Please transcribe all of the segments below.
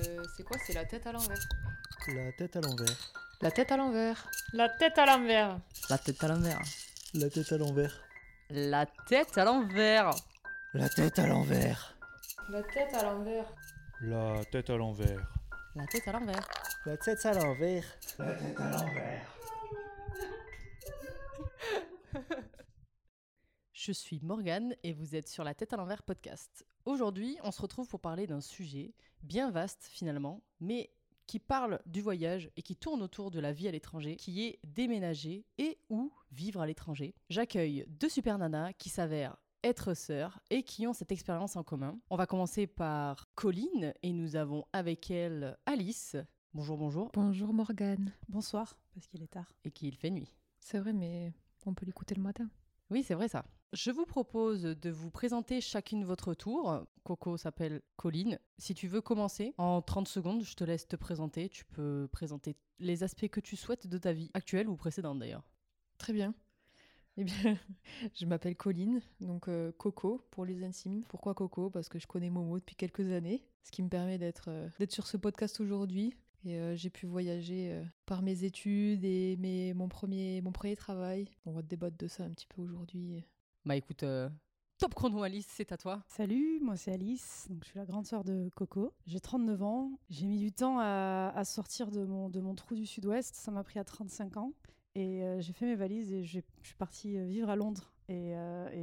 Euh, c'est quoi C'est la tête à l'envers. La tête à l'envers. La tête à l'envers. La tête à l'envers. La tête à l'envers. La tête à l'envers. La tête à l'envers. La tête à l'envers. La tête à l'envers. La tête à l'envers. La tête à l'envers. La tête à l'envers. La tête à l'envers. Je suis Morgane et vous êtes sur la tête à l'envers podcast. Aujourd'hui, on se retrouve pour parler d'un sujet bien vaste finalement, mais qui parle du voyage et qui tourne autour de la vie à l'étranger, qui est déménager et ou vivre à l'étranger. J'accueille deux super nanas qui s'avèrent être sœurs et qui ont cette expérience en commun. On va commencer par Colline et nous avons avec elle Alice. Bonjour, bonjour. Bonjour Morgane. Bonsoir, parce qu'il est tard. Et qu'il fait nuit. C'est vrai, mais on peut l'écouter le matin. Oui, c'est vrai ça. Je vous propose de vous présenter chacune votre tour. Coco s'appelle Colline. Si tu veux commencer, en 30 secondes, je te laisse te présenter. Tu peux présenter les aspects que tu souhaites de ta vie actuelle ou précédente d'ailleurs. Très bien. Eh bien, je m'appelle Colline, donc euh, Coco pour les intimes. Pourquoi Coco? Parce que je connais Momo depuis quelques années, ce qui me permet d'être euh, sur ce podcast aujourd'hui. Et euh, j'ai pu voyager par mes études et mes, mon, premier, mon premier travail. On va débattre de ça un petit peu aujourd'hui. Bah écoute, euh, top chrono Alice, c'est à toi. Salut, moi c'est Alice, je suis la grande sœur de Coco. J'ai 39 ans, j'ai mis du temps à, sortir de mon, trou du sud-ouest, ça m'a pris à 35 ans. Et euh, j'ai fait mes valises et je suis partie euh, vivre à Londres. Et,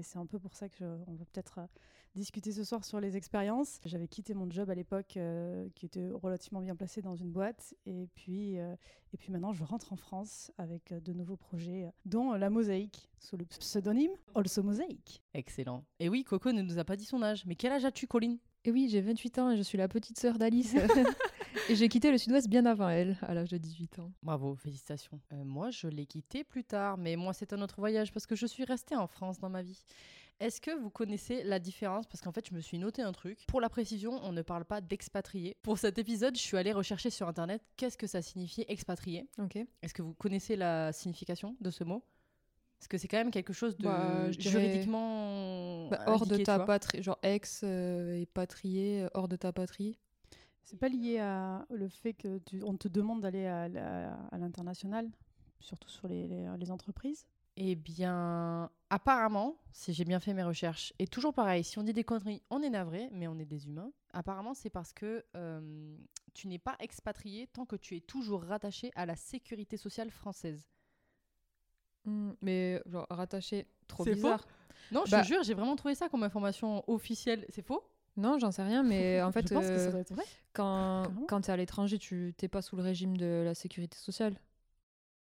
c'est un peu pour ça que je- on va peut-être discuter ce soir sur les expériences. J'avais quitté mon job à l'époque euh, qui était relativement bien placé dans une boîte. Et puis, euh, et puis maintenant, je rentre en France avec euh, de nouveaux projets, dont la mosaïque, sous le pseudonyme Also Mosaïque. Excellent. Et oui, Coco ne nous a pas dit son âge. Mais quel âge as-tu, Colline? Et oui, j'ai 28 ans et je suis la petite sœur d'Alice. et j'ai quitté le sud-ouest bien avant elle, à l'âge de 18 ans. Bravo, félicitations. Euh, moi, je l'ai quitté plus tard, mais moi, c'est un autre voyage parce que je suis restée en France dans ma vie. Est-ce que vous connaissez la différence? Parce qu'en fait, je me suis noté un truc. Pour la précision, on ne parle pas d'expatrié. Pour cet épisode, je suis allée rechercher sur Internet qu'est-ce que ça signifiait expatrié. Ok. Est-ce que vous connaissez la signification de ce mot? Parce que c'est quand même quelque chose de Bah, je dirais- juridiquement Bah, hors de indiqué, ta patrie, genre ex euh, et patrié, euh, hors de ta patrie. C'est pas lié à le fait que tu, on te demande d'aller à, l'international, surtout sur les, les- les entreprises? Eh bien, apparemment, si j'ai bien fait mes recherches, et toujours pareil, si on dit des conneries, on est navré, mais on est des humains. Apparemment, c'est parce que euh, tu n'es pas expatrié tant que tu es toujours rattaché à la sécurité sociale française. Hmm, mais genre rattaché, trop C'est bizarre. Non, je Bah- te jure, j'ai vraiment trouvé ça comme information officielle. C'est faux? Non, j'en sais rien, mais en fait, je pense que euh, ça doit être vrai. quand, Carrément. quand tu es à l'étranger, tu t'es pas sous le régime de la sécurité sociale.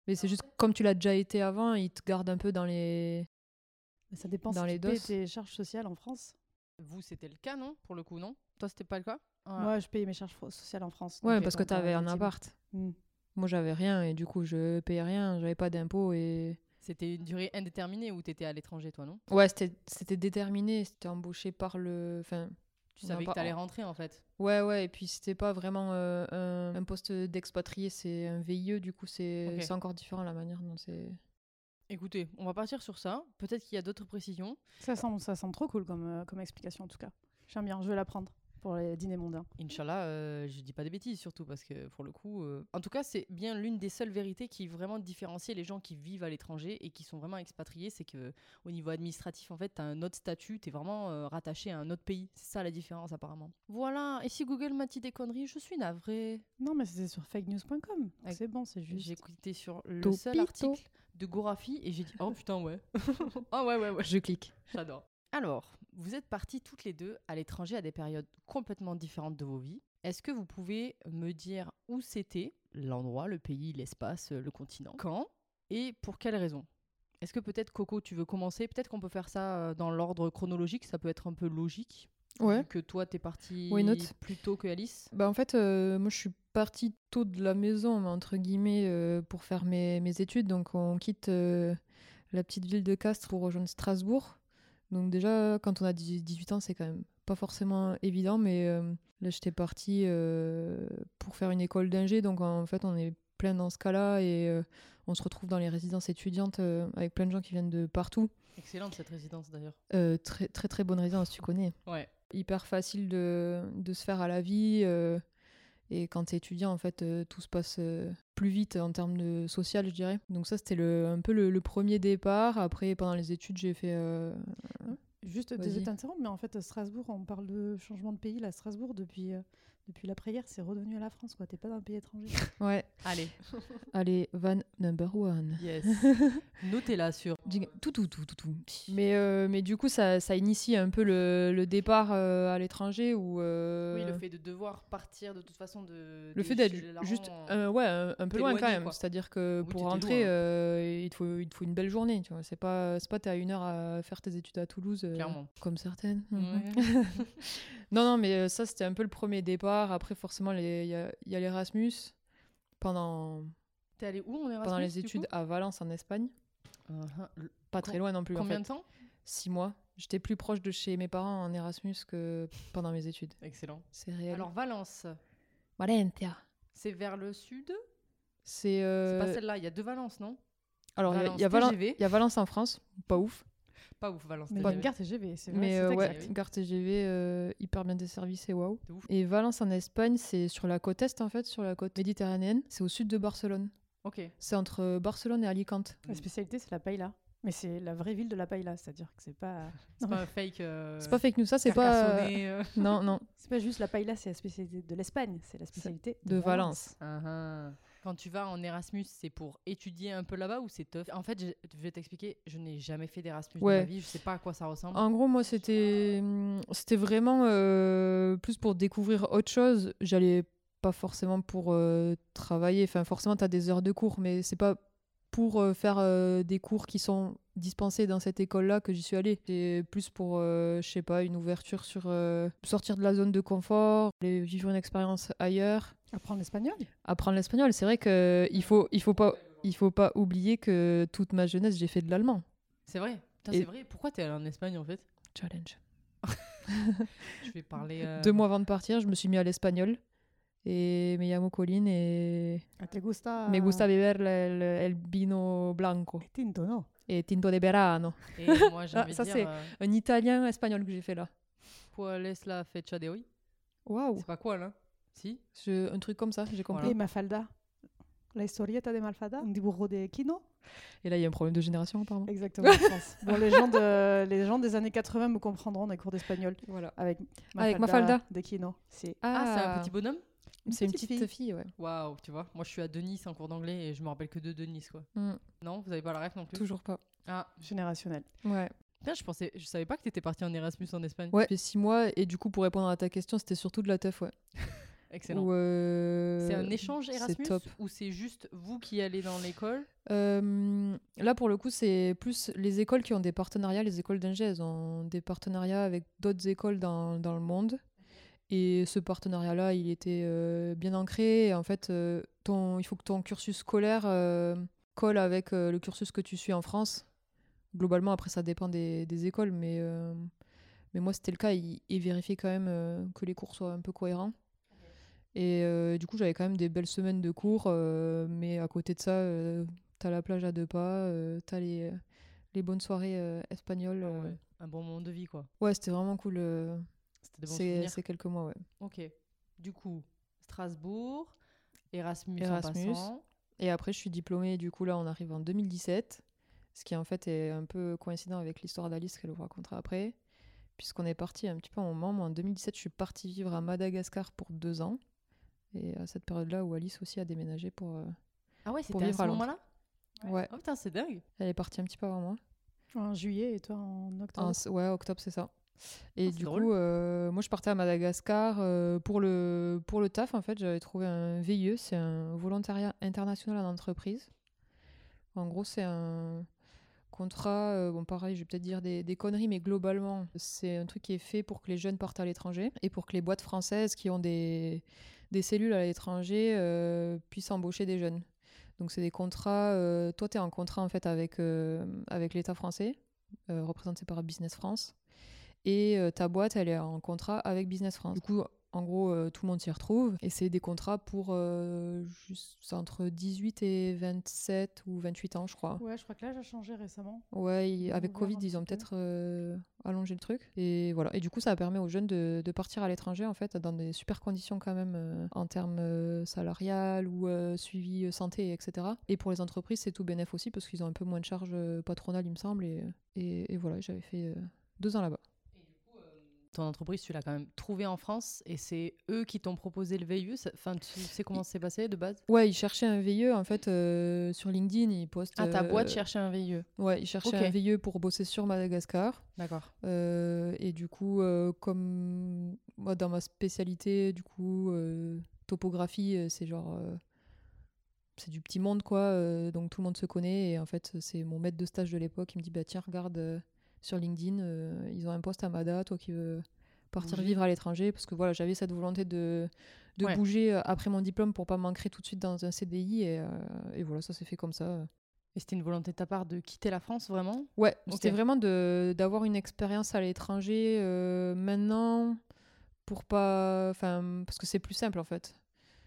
Mais c'est juste comme tu l'as déjà été avant, ils te gardent un peu dans les. Mais ça dépend Dans si les tu payes doses. tes charges sociales en France. Vous, c'était le cas, non Pour le coup, non? Toi, c'était pas le cas? Moi, je paye mes charges sociales en France. Ouais, parce que donc, tu avais euh, un appart. Hmm. Moi, j'avais rien et du coup, je payais rien, j'avais pas d'impôts et. C'était une durée indéterminée où tu étais à l'étranger, toi, non? Ouais, c'était c'était déterminé, c'était embauché par le. Enfin, Tu savais que t'allais rentrer, en fait. Ouais, ouais, et puis c'était pas vraiment euh, un, un poste d'expatrié, c'est un VIE, du coup, c'est encore différent la manière dont c'est. Écoutez, on va partir sur ça. Peut-être qu'il y a d'autres précisions. Ça, semble, ça semble trop cool comme, euh, comme explication en tout cas. J'aime bien, je vais la prendre pour les dîners mondains. Inch'Allah, euh, je dis pas des bêtises surtout parce que pour le coup, euh, en tout cas, c'est bien l'une des seules vérités qui vraiment différencie les gens qui vivent à l'étranger et qui sont vraiment expatriés, c'est que au niveau administratif, en fait, tu as un autre statut, tu es vraiment euh, rattaché à un autre pays. C'est ça la différence apparemment. Voilà, et si Google m'a dit des conneries, je suis navrée. Non, mais c'était sur fakenews.com. Ouais. C'est bon, c'est juste. J'ai cliqué sur le Topito. seul article de Gorafi et j'ai dit oh putain ouais. Ah ouais ouais ouais. Je clique. J'adore. Alors, vous êtes partis toutes les deux à l'étranger à des périodes complètement différentes de vos vies. Est-ce que vous pouvez me dire où c'était, l'endroit, le pays, l'espace, euh, le continent, quand? Et pour quelles raisons? Est-ce que peut-être Coco, tu veux commencer? Peut-être qu'on peut faire ça euh, dans l'ordre chronologique, ça peut être un peu logique. Ouais. Que toi, t'es parti Why not? plus tôt que Alice? Bah en fait, euh, moi je suis partie tôt de la maison, mais entre guillemets, euh, pour faire mes, mes études. Donc on quitte euh, la petite ville de Castres pour rejoindre Strasbourg. Donc déjà, quand on a 18 18 ans, c'est quand même pas forcément évident, mais euh, là j'étais partie euh, pour faire une école d'ingé. Donc en fait, on est plein dans ce cas-là et euh, on se retrouve dans les résidences étudiantes avec plein de gens qui viennent de partout. Excellente cette résidence d'ailleurs. Très très très bonne résidence, tu connais Ouais. hyper facile de, de se faire à la vie. Euh, Et quand tu es étudiant, en fait, euh, tout se passe euh, plus vite en termes de social, je dirais. Donc ça, c'était le, un peu le, le premier départ. Après, pendant les études, j'ai fait... euh, Juste, désolé mais en fait, Strasbourg, on parle de changement de pays. Là, Strasbourg, depuis, depuis l'après-guerre, c'est redevenu à la France, quoi. T'es pas dans un pays étranger. Ouais, Allez, allez, van number one. yes. Notez-la sur. Tout, tout, tout, tout, tout. Mais, euh, mais du coup, ça, ça initie un peu le, le départ euh, à l'étranger où... euh, Oui, le fait de devoir partir de toute façon de. le fait d'être juste euh, ouais un, un peu loin quand même quoi. c'est à dire que Oui, pour rentrer loin. euh, il te faut il te faut une belle journée tu vois c'est pas c'est pas t'es à une heure à faire tes études à Toulouse euh, Clairement. comme certaines Ouais. Non non mais euh, ça c'était un peu le premier départ. Après forcément il y a, il y a l'Erasmus. Pendant T'es allé où en Erasmus pendant les études à Valence en Espagne. Uh-huh. Pas Com- très loin non plus en Combien fait. de temps? Six mois. J'étais plus proche de chez mes parents en Erasmus que pendant mes études. Excellent. c'est réel. Alors Valence, Valencia. C'est vers le sud? C'est C'est euh, pas celle-là, il y a deux Valence, non? Alors il y a Valence en France. Pas ouf Pas ouf, Valence. Mais TGV. bonne carte TGV, c'est vrai. Mais c'est euh, ouais, c'est- c'est- gare TGV euh, hyper bien desservie, c'est waouh. Et Valence en Espagne, c'est sur la côte est en fait, sur la côte méditerranéenne. C'est au sud de Barcelone. Ok. C'est entre euh, Barcelone et Alicante. La spécialité, c'est la paella. Mais c'est la vraie ville de la paella, c'est-à-dire que c'est pas. C'est Non, pas fake. euh, C'est pas fake news, ça c'est pas. Euh. Non, non, C'est pas juste la paella, c'est la spécialité de l'Espagne, c'est la spécialité de Valence. Ah, ah. Quand tu vas en Erasmus, c'est pour étudier un peu là-bas ou c'est tough? En fait, je je vais t'expliquer, je n'ai jamais fait d'Erasmus Ouais. de ma vie, je sais pas à quoi ça ressemble. En gros, moi c'était hum, c'était vraiment euh, plus pour découvrir autre chose. J'allais pas forcément pour euh, travailler. Enfin, forcément, tu as des heures de cours, mais c'est pas pour euh, faire euh, des cours qui sont dispensés dans cette école-là que j'y suis allée. C'est plus pour, euh, je sais pas, une ouverture sur euh, sortir de la zone de confort, aller vivre une expérience ailleurs, Apprendre l'espagnol? Apprendre l'espagnol. C'est vrai que il faut, il faut pas, il faut pas oublier que toute ma jeunesse j'ai fait de l'allemand. C'est vrai Putain, Et- C'est vrai Pourquoi t'es allé en Espagne en fait? Challenge. Je vais parler. euh, Deux mois avant de partir, je me suis mis à l'espagnol. Et me llamo Colin et Ah, Te gusta. me gusta beber el, el vino blanco Tinto, non et tinto de verano. Et moi, j'ai Ah, envie ça, c'est- euh, Un italien espagnol que j'ai fait là. ¿Cuál es la fecha de hoy? Waouh. C'est pas quoi là Si? Je- Un truc comme ça, j'ai compris. Et Mafalda. La historieta de Malfada, un dibujo de Kino. Et là, il y a un problème de génération, apparemment. Exactement, je pense. Bon, les gens, de, les gens des années 80 me comprendront dans les cours d'espagnol. Voilà. Avec Avec Mafalda. de Kino. C'est Ah, c'est un petit bonhomme? C'est une petite fille, ouais. Waouh, tu vois. Moi, je suis à Denis en cours d'anglais et je me rappelle que de Denis quoi. Mm, Non, vous avez pas la ref non plus toujours pas. Ah, générationnel. Ouais. putain, je pensais, je savais pas que t'étais parti en Erasmus en Espagne. Ouais, j'ai fait six mois et du coup, pour répondre à ta question, c'était surtout de la teuf, ouais. Excellent. Euh, C'est un échange Erasmus top. ou c'est juste vous qui allez dans l'école? Euh, là, pour le coup, c'est plus les écoles qui ont des partenariats. Les écoles d'ingé, elles ont des partenariats avec d'autres écoles dans, dans le monde. Et ce partenariat-là, il était euh, bien ancré. Et en fait, euh, ton, il faut que ton cursus scolaire euh, colle avec le cursus que tu suis en France. Globalement, après, ça dépend des, des écoles. Mais, mais moi, c'était le cas. Ils, ils vérifiaient quand même que les cours soient un peu cohérents. Et du coup, j'avais quand même des belles semaines de cours. mais à côté de ça, t'as la plage à deux pas, t'as les, les bonnes soirées espagnoles. Ah ouais. Un bon moment de vie quoi. Ouais, c'était vraiment cool. Euh, C'était des bons ces, souvenirs. ces quelques mois, ouais. Ok. Du coup, Strasbourg, Erasmus, Erasmus. en passant. Et après, je suis diplômée, du coup, là, on arrive en 2017. Ce qui, en fait, est un peu coïncident avec l'histoire d'Alice qu'elle vous racontera après. Puisqu'on est parti un petit peu en moment. Moi, en 2017, je suis partie vivre à Madagascar pour deux ans. Et à cette période-là où Alice aussi a déménagé pour. euh, Ah ouais, c'était à ce moment-là Ouais, Oh putain, c'est dingue. elle est partie un petit peu avant moi. En juillet et toi en octobre. En ouais, octobre, c'est ça. Et Ah, du drôle. coup, euh, moi, je partais à Madagascar euh, pour, le, pour le taf. En fait, j'avais trouvé un VIE, c'est un volontariat international en entreprise. En gros, c'est un contrat. euh, bon, pareil, je vais peut-être dire des, des conneries, mais globalement, c'est un truc qui est fait pour que les jeunes partent à l'étranger et pour que les boîtes françaises qui ont des, des cellules à l'étranger puissent embaucher des jeunes. Donc, c'est des contrats. toi, tu es en contrat en fait avec, avec l'État français, représenté par Business France et euh, ta boîte elle est en contrat avec Business France. Du coup, En gros, euh, tout le monde s'y retrouve. Et c'est des contrats pour euh, juste, entre 18 et 27 ou 28 ans, je crois. Ouais, je crois que l'âge a changé récemment. Ouais, il- avec Covid, ils ont peut-être euh, allongé le truc. Et voilà. Et du coup, ça permet aux jeunes de, de partir à l'étranger, en fait, dans des super conditions quand même, en termes salariales ou suivi santé, etc. Et pour les entreprises, c'est tout bénéf aussi, parce qu'ils ont un peu moins de charges patronales, il me semble. Et, et, et voilà, j'avais fait deux ans là-bas. Ton entreprise, tu l'as quand même trouvée en France et c'est eux qui t'ont proposé le VIE. Enfin, tu sais comment c'est passé de base? Ouais, ils cherchaient un VIE, en fait, euh, sur LinkedIn, ils postent... Ah, ta euh, boîte cherchait un VIE. Ouais, ils cherchaient un VIE pour bosser sur Madagascar. D'accord. Euh, et du coup, euh, comme moi, dans ma spécialité, du coup, topographie, c'est genre. c'est du petit monde, quoi. euh, donc tout le monde se connaît. Et en fait, c'est mon maître de stage de l'époque qui me dit Bah, tiens, regarde euh, sur LinkedIn, euh, ils ont un poste à Mada, toi qui veux partir Bouger. vivre à l'étranger. Parce que voilà, j'avais cette volonté de, de Ouais. bouger euh, après mon diplôme pour pas m'ancrer tout de suite dans un CDI. Et, euh, et voilà, ça s'est fait comme ça. Et c'était une volonté de ta part de quitter la France, vraiment? Ouais, c'était vraiment de d'avoir une expérience à l'étranger euh, maintenant pour pas enfin parce que c'est plus simple en fait.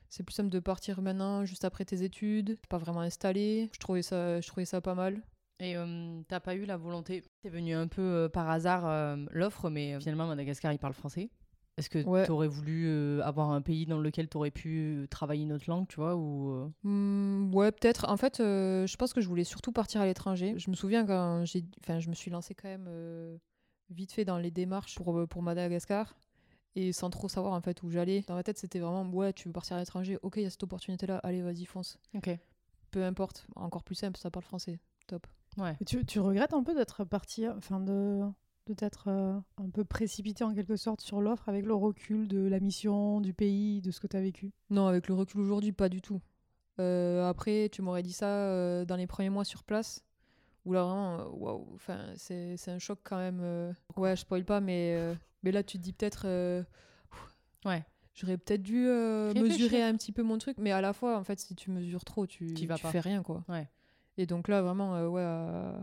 C'est plus simple de partir maintenant juste après tes études, pas vraiment installé. Je trouvais ça je trouvais ça pas mal. Et euh, t'as pas eu la volonté T'es venu un peu euh, par hasard euh, l'offre, mais finalement, Madagascar, il parle français. Est-ce que Ouais. t'aurais voulu avoir un pays dans lequel t'aurais pu travailler une autre langue, tu vois ou, Hmm, ouais, peut-être. En fait, je pense que je voulais surtout partir à l'étranger. Je me souviens quand j'ai enfin je me suis lancée quand même vite fait dans les démarches pour pour Madagascar. Et sans trop savoir en fait où j'allais. Dans ma tête, c'était vraiment ouais, tu veux partir à l'étranger, ok, il y a cette opportunité là, allez, vas-y, fonce. Ok. peu importe, encore plus simple, ça parle français. Top. Ouais. Tu, tu regrettes un peu d'être parti, enfin de, de t'être euh, un peu précipité en quelque sorte sur l'offre avec le recul de la mission, du pays, de ce que tu as vécu? Non, avec le recul aujourd'hui, pas du tout. Euh, après, tu m'aurais dit ça euh, dans les premiers mois sur place, où là vraiment, waouh, enfin, c'est c'est un choc quand même. euh. Ouais, je spoil pas, mais, euh, mais là tu te dis peut-être. euh, Ouais. J'aurais peut-être dû euh, mesurer un petit peu mon truc, mais à la fois, en fait, si tu mesures trop, tu, T'y vas tu pas. fais rien, quoi. Ouais. Et donc là, vraiment, euh, ouais, euh,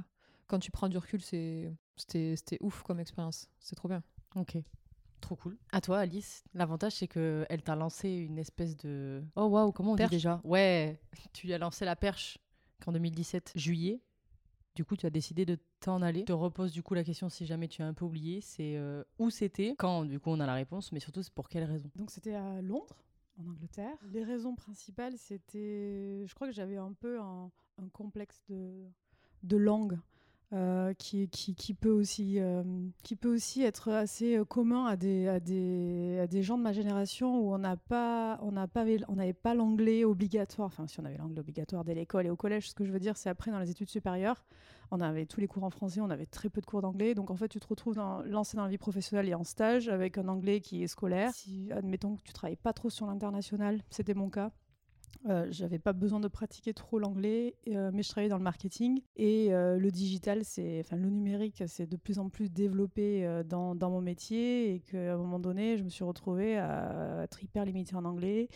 quand tu prends du recul, c'est c'était c'était ouf comme expérience. C'est trop bien. Ok. Trop cool. À toi, Alice, l'avantage, c'est que elle t'a lancé une espèce de. Oh waouh, comment on Perche. dit déjà? Ouais, tu lui as lancé la perche qu'en 2017, juillet. Du coup, tu as décidé de t'en aller. Je te repose du coup la question si jamais tu as un peu oublié c'est euh, où c'était, quand, du coup, on a la réponse, mais surtout, c'est pour quelle raison? Donc c'était à Londres, en Angleterre. Les raisons principales, c'était, je crois que j'avais un peu un, un complexe de, langue. euh, qui, qui, qui, peut aussi, euh, qui peut aussi être assez euh, commun à des, gens de ma génération où on pas, n'avait pas l'anglais obligatoire. Enfin, si on avait l'anglais obligatoire dès l'école et au collège, ce que je veux dire, c'est après dans les études supérieures, on avait tous les cours en français, on avait très peu de cours d'anglais. Donc en fait, tu te retrouves lancé dans la vie professionnelle et en stage avec un anglais qui est scolaire. Si, admettons que tu travailles pas trop sur l'international, c'était mon cas. Euh, j'avais pas besoin de pratiquer trop l'anglais, euh, mais je travaillais dans le marketing. Et euh, le digital, c'est, enfin le numérique, c'est de plus en plus développé dans, dans mon métier. Et qu'à un moment donné, je me suis retrouvée à être hyper limitée en anglais,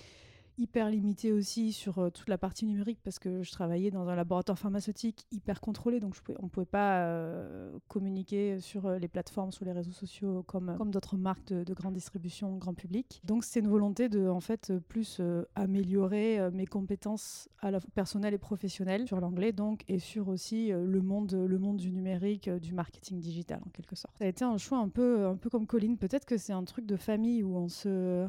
hyper limitée aussi sur euh, toute la partie numérique parce que je travaillais dans un laboratoire pharmaceutique hyper contrôlé, donc on ne pouvait pas euh, communiquer sur euh, les plateformes, sur les réseaux sociaux comme, d'autres marques de, de grande distribution grand public. Donc c'est une volonté de en fait plus améliorer mes compétences à la personnelles et professionnelles sur l'anglais donc et sur aussi le monde le monde du numérique, du marketing digital en quelque sorte. Ça a été un choix un peu un peu comme Colline, peut-être que c'est un truc de famille où on se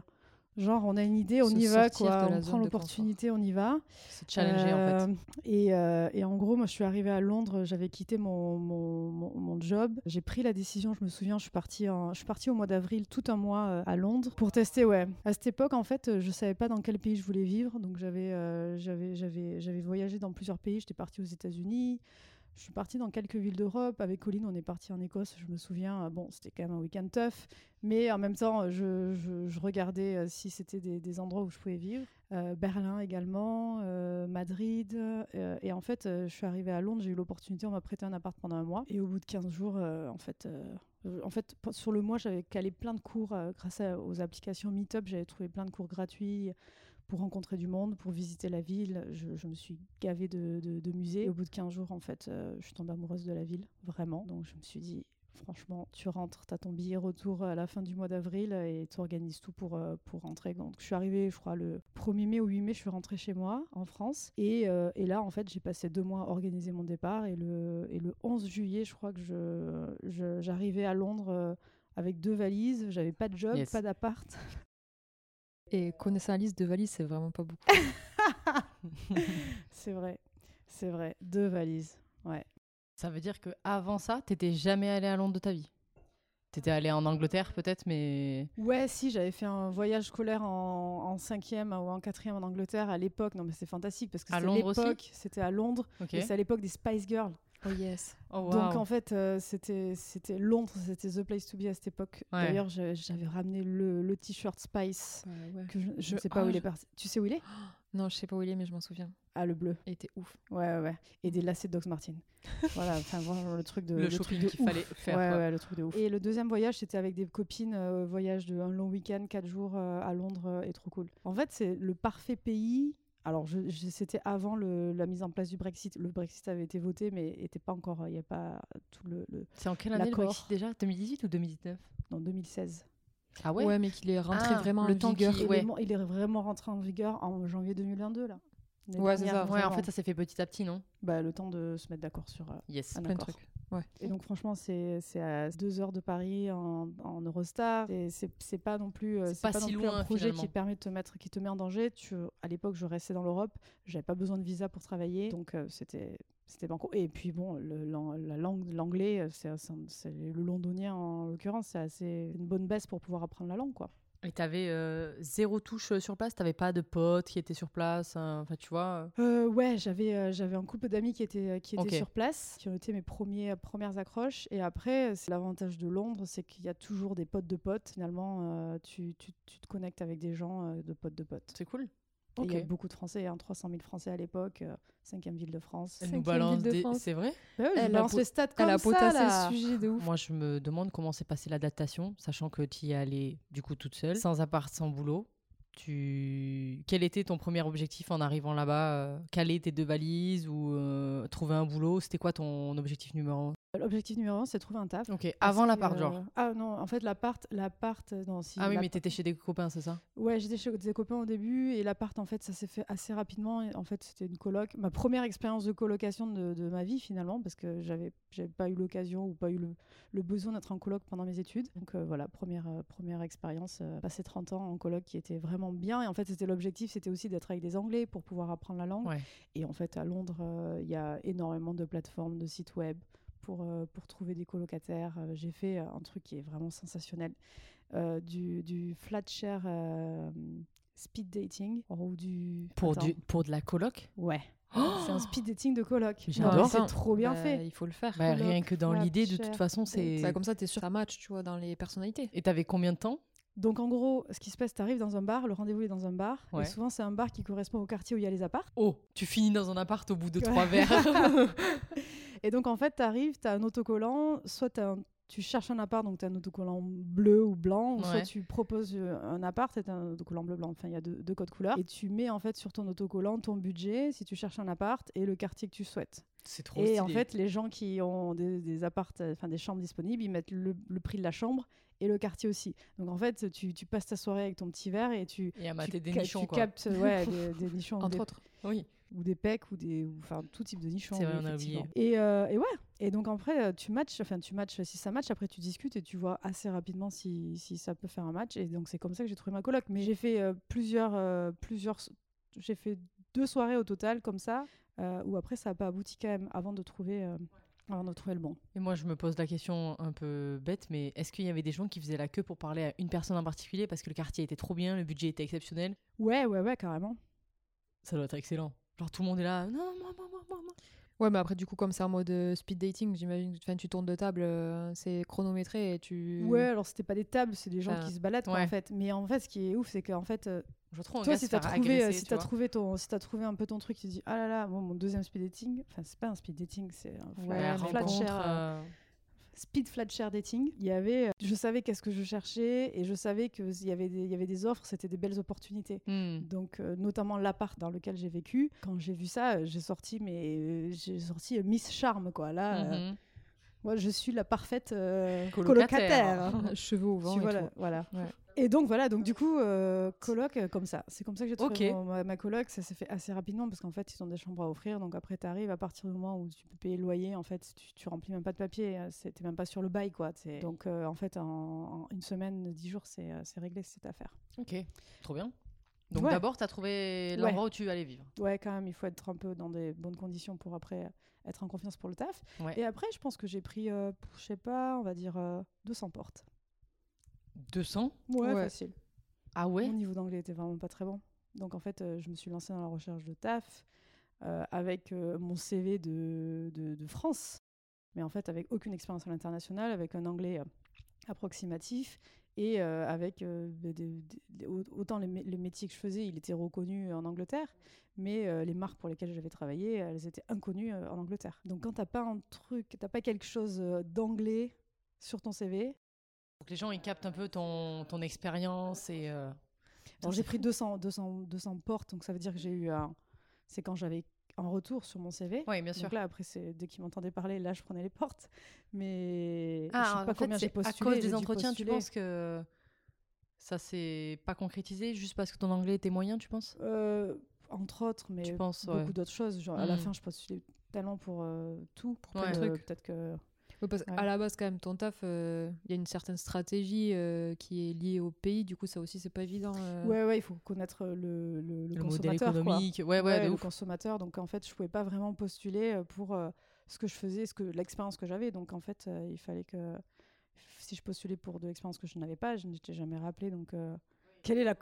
Genre, on a une idée, on Se y va, quoi. On prend l'opportunité, on y va. C'est challenger en fait. Euh, Et, euh, et en gros, moi, je suis arrivée à Londres, j'avais quitté mon, mon, mon- mon job. J'ai pris la décision, je me souviens, je suis partie, en- je suis partie au mois d'avril, tout un mois euh, à Londres, pour tester, ouais. À cette époque, en fait, euh, je savais pas dans quel pays je voulais vivre. Donc, euh, j'avais j'avais voyagé dans plusieurs pays. J'étais partie aux États-Unis. Je suis partie dans quelques villes d'Europe. Avec Colline, on est parti en Écosse. Je me souviens, euh, bon, c'était quand même un week-end tough. Mais en même temps, je, je- regardais euh, si c'était des, endroits où je pouvais vivre. Euh, Berlin également, euh, Madrid. euh, et en fait, euh, je suis arrivée à Londres, j'ai eu l'opportunité, on m'a prêté un appart pendant un mois. Et au bout de 15 jours, euh, en fait, euh, euh, en fait, sur le mois, j'avais calé plein de cours euh, grâce aux applications Meetup. J'avais trouvé plein de cours gratuits pour rencontrer du monde, pour visiter la ville. Je, je me suis gavée de, de, de musées. Et au bout de 15 jours, en fait, euh, je suis tombée amoureuse de la ville, vraiment. Donc je me suis dit, Franchement, tu rentres, tu as ton billet retour à la fin du mois d'avril et tu organises tout pour, euh, pour rentrer. Donc, je suis arrivée, je crois, le 1er mai ou 8 mai, je suis rentrée chez moi en France. Et, euh, et là, en fait, j'ai passé deux mois à organiser mon départ. Et le, et le 11 juillet, je crois que je, je- j'arrivais à Londres euh, avec deux valises. J'avais pas de job, Yes. pas d'appart. Et connaissant la liste de valises, c'est vraiment pas beaucoup. c'est vrai, c'est vrai. Deux valises. Ouais. Ça veut dire que avant ça, t'étais jamais allé à Londres de ta vie? T'étais allé en Angleterre peut-être, mais Ouais, si, j'avais fait un voyage scolaire en, en cinquième ou en quatrième en Angleterre à l'époque. Non, mais c'est fantastique parce que À c'était Londres aussi? l'époque, c'était à Londres, ok. et c'est à l'époque des Spice Girls. Oh yes. Oh, Donc en fait, euh, c'était c'était Londres, c'était the place to be à cette époque. Ouais. D'ailleurs, j'avais ramené le, le t-shirt Spice. Que je, je ne Je- sais pas où ah, il est je- parti. Tu sais où il est? Non, je sais pas où il est, mais je m'en souviens. Ah, le bleu. Il était ouf. Ouais, ouais, ouais. Et des lacets de Doc Martin. voilà, enfin vraiment le truc de le, truc shopping de qu'il ouf. fallait faire. ouais, quoi. ouais, le truc de ouf. Et le deuxième voyage, c'était avec des copines, euh, voyage de un long week-end, 4 jours euh, à Londres, euh, et trop cool. En fait, c'est le parfait pays. Alors, je, je- c'était avant le- la mise en place du Brexit. Le Brexit avait été voté, mais était pas encore. Il n'y a pas tout le, le- C'est en quelle année le. Brexit déjà? 2018 ou 2019 dans 2016. Ah Ouais, mais qu'il est rentré Ah, vraiment le en temps vigueur. Il, ouais. est, il est vraiment rentré en vigueur en janvier 2022 là. Ouais, c'est ça. Ouais, en fait, ça s'est fait petit à petit, non? Bah, le temps de se mettre d'accord sur. euh, Yes. un Plein de accord. Et donc franchement, c'est à deux heures de Paris en, en Eurostar. C'est pas non plus, euh, C'est pas pas, si non plus loin, un projet finalement. qui permet de te mettre, qui te met en danger. Tu, à l'époque, je restais dans l'Europe, j'avais pas besoin de visa pour travailler, donc euh, c'était c'était banco. Et puis bon, le- la langue, l'anglais, euh, c'est le londonien en l'occurrence, c'est assez une bonne baisse pour pouvoir apprendre la langue, quoi. Et t'avais euh, zéro touche euh, sur place? T'avais pas de potes qui étaient sur place hein, Enfin, tu vois. euh, Euh, ouais, j'avais euh, j'avais un couple d'amis qui étaient qui étaient sur place, qui ont été mes premiers euh, premières accroches. Et après, c'est l'avantage de Londres, c'est qu'il y a toujours des potes de potes. Finalement, euh, tu, tu, tu te connectes avec des gens euh, de potes de potes. C'est cool. Il y a beaucoup de Français, hein, 300 000 Français à l'époque, euh, cinquième ville de France. Elle Cinquième nous balance ville de des. France. C'est vrai? Bah Elle a balance les stats comme Elle a ça, potassé là. le sujet de ouf. Moi, je me demande comment s'est passée l'adaptation, sachant que tu y es allée du coup toute seule, sans appart, sans boulot. Tu... Quel était ton premier objectif en arrivant là-bas? Euh, Caler tes deux valises ou euh, trouver un boulot? C'était quoi ton objectif numéro un? L'objectif numéro un, c'est de trouver un taf. Ok, avant l'appart, euh, genre. Ah non, en fait, l'appart, l'appart, euh, si. Ah oui, mais t'étais chez des copains, c'est ça? Ouais, j'étais chez des copains au début et l'appart, en fait, ça s'est fait assez rapidement. Et en fait, c'était une coloc. Ma première expérience de colocation de, de ma vie, finalement, parce que j'avais, pas eu l'occasion ou pas eu le, le besoin d'être en coloc pendant mes études. Donc euh, voilà, première, euh, première expérience, euh, passer 30 ans en coloc qui était vraiment bien. Et en fait, c'était l'objectif, c'était aussi d'être avec des Anglais pour pouvoir apprendre la langue. Ouais. Et en fait, à Londres, euh, il y a énormément de plateformes, de sites web pour, euh, pour trouver des colocataires. Euh, J'ai fait euh, un truc qui est vraiment sensationnel. Euh, du, du flat share euh, speed dating ou du... pour, Attends. du, pour de la coloc? Ouais. C'est un speed dating de coloc. J'adore. C'est trop bien bah, fait. Il faut le faire. Bah, Coloc, Rien que dans l'idée, de toute façon, c'est. Ça, comme ça, t'es sûr que ça match, tu vois, dans les personnalités. Et t'avais combien de temps? Donc en gros, ce qui se passe, tu arrives dans un bar, le rendez-vous est dans un bar. Ouais. Et souvent, c'est un bar qui correspond au quartier où il y a les apparts. Oh, tu finis dans un appart au bout de Ouais. trois verres. Et donc, en fait, tu arrives, tu as un autocollant, soit un- tu cherches un appart, donc tu as un autocollant bleu ou blanc, ou soit tu proposes euh, un appart tu un autocollant bleu-blanc. Enfin, il y a deux, deux codes couleurs. Et tu mets en fait sur ton autocollant ton budget, si tu cherches un appart, et le quartier que tu souhaites. c'est trop Et stylé. en fait, les gens qui ont des, des appartes, enfin des chambres disponibles, ils mettent le, le prix de la chambre et le quartier aussi. Donc en fait, tu, tu passes ta soirée avec ton petit verre et tu, Et à tu, mater des ca- nichons, tu quoi. captes ouais, des, des nichons Entre des, autres. Oui. Ou des pecs ou des enfin tout type de nichons. C'est vrai, on a effectivement. oublié. Et, euh, et ouais. Et donc après, tu matches, enfin tu matches, si ça match, après tu discutes et tu vois assez rapidement si, si ça peut faire un match. Et donc c'est comme ça que j'ai trouvé ma coloc. Mais j'ai fait euh, plusieurs, euh, plusieurs, j'ai fait deux soirées au total comme ça, où après ça n'a pas abouti quand même avant de trouver, avant de trouver le bon. Et moi, je me pose la question un peu bête, mais est-ce qu'il y avait des gens qui faisaient la queue pour parler à une personne en particulier parce que le quartier était trop bien, le budget était exceptionnel? Ouais, ouais, ouais, carrément. Ça doit être excellent. Genre tout le monde est là. Non, moi, moi, moi, moi, moi. Ouais, mais après, du coup, comme c'est en mode euh, speed dating, j'imagine que tu tournes de table, euh, c'est chronométré et tu. Ouais, alors c'était pas des tables, c'est des gens Enfin, qui se baladent quoi, ouais. en fait. Mais en fait, ce qui est ouf, c'est qu'en fait, euh, Je trouve un Toi, si t'as trouvé, agresser, si tu trouvé ton, si t'as trouvé un peu ton truc, tu te dis ah là là, moi, mon deuxième speed dating, enfin c'est pas un speed dating, c'est un Ouais, flat, share, euh, speed flat share dating. Il y avait, euh, je savais qu'est-ce que je cherchais et je savais que il y avait des, il y avait des offres, c'était des belles opportunités. hmm. Donc euh, notamment l'appart dans lequel j'ai vécu. Quand j'ai vu ça, euh, j'ai sorti mais j'ai sorti Miss Charme quoi. Là, euh, Mhm. Moi, je suis la parfaite Colocataire. colocataire. Cheveux au vent. Tu et vois, tout. là, voilà. Ouais. Et donc voilà, donc du coup, euh, coloc euh, comme ça. C'est comme ça que j'ai trouvé mon- ma, ma coloc. Ça s'est fait assez rapidement parce qu'en fait, ils ont des chambres à offrir. Donc après, tu arrives à partir du moment où tu peux payer le loyer. En fait, tu, tu remplis même pas de papier. c'est- T'es même pas sur le bail, quoi. Donc euh, en fait, en, en une semaine, dix jours, c'est euh, c'est réglé cette affaire. Ok, trop bien. Donc Ouais. d'abord, tu as trouvé Ouais. l'endroit où tu allais vivre. Ouais, quand même, il faut être un peu dans des bonnes conditions pour après être en confiance pour le taf. Ouais. Et après, je pense que j'ai pris, je sais pas, on va dire euh, 200 portes. 200 Ouais, Ouais. facile. Ah ouais? Mon niveau d'anglais était vraiment pas très bon. Donc en fait, euh, je me suis lancée dans la recherche de taf euh, avec euh, mon CV de, de, de France, mais en fait avec aucune expérience à l'international, avec un anglais euh, approximatif et euh, avec euh, des- des- autant les, les métiers que je faisais, il était reconnu en Angleterre, mais euh, les marques pour lesquelles j'avais travaillé, elles étaient inconnues euh, en Angleterre. Donc quand t'as pas un truc, t'as pas quelque chose d'anglais sur ton CV, Pour que les gens ils captent un peu ton, ton expérience et. euh, Alors j'ai pris fou. 200, 200, 200 portes, donc ça veut dire que j'ai eu un... C'est quand j'avais un retour sur mon CV. Oui, bien sûr. Donc là, après, dès qu'ils m'entendaient parler, là, je prenais les portes. Mais je sais Ah, pas en fait, combien j'ai c'est à postulé. cause des entretiens, tu penses que ça s'est pas concrétisé juste parce que ton anglais était moyen, tu penses? Euh, Entre autres, mais Tu penses, beaucoup ouais. d'autres choses. Genre, À la Mm. fin, je postulais tellement pour euh, tout. Pour Ouais. plein de Ouais. trucs. Peut-être que... Ouais, parce Ouais. qu'à la base, quand même, ton taf, euh, il y a une certaine stratégie euh, qui est liée au pays. Du coup, ça aussi, c'est pas évident. euh. Ouais, ouais, il faut connaître le, le, le Le modèle consommateur. quoi. économique. Ouais, ouais, le ouf. consommateur. Donc en fait, je pouvais pas vraiment postuler pour euh, ce que je faisais, ce que l'expérience que j'avais. Donc en fait, euh, il fallait que si je postulais pour de l'expérience que je n'avais pas, je n'étais jamais rappelé. Donc euh, quelle est la,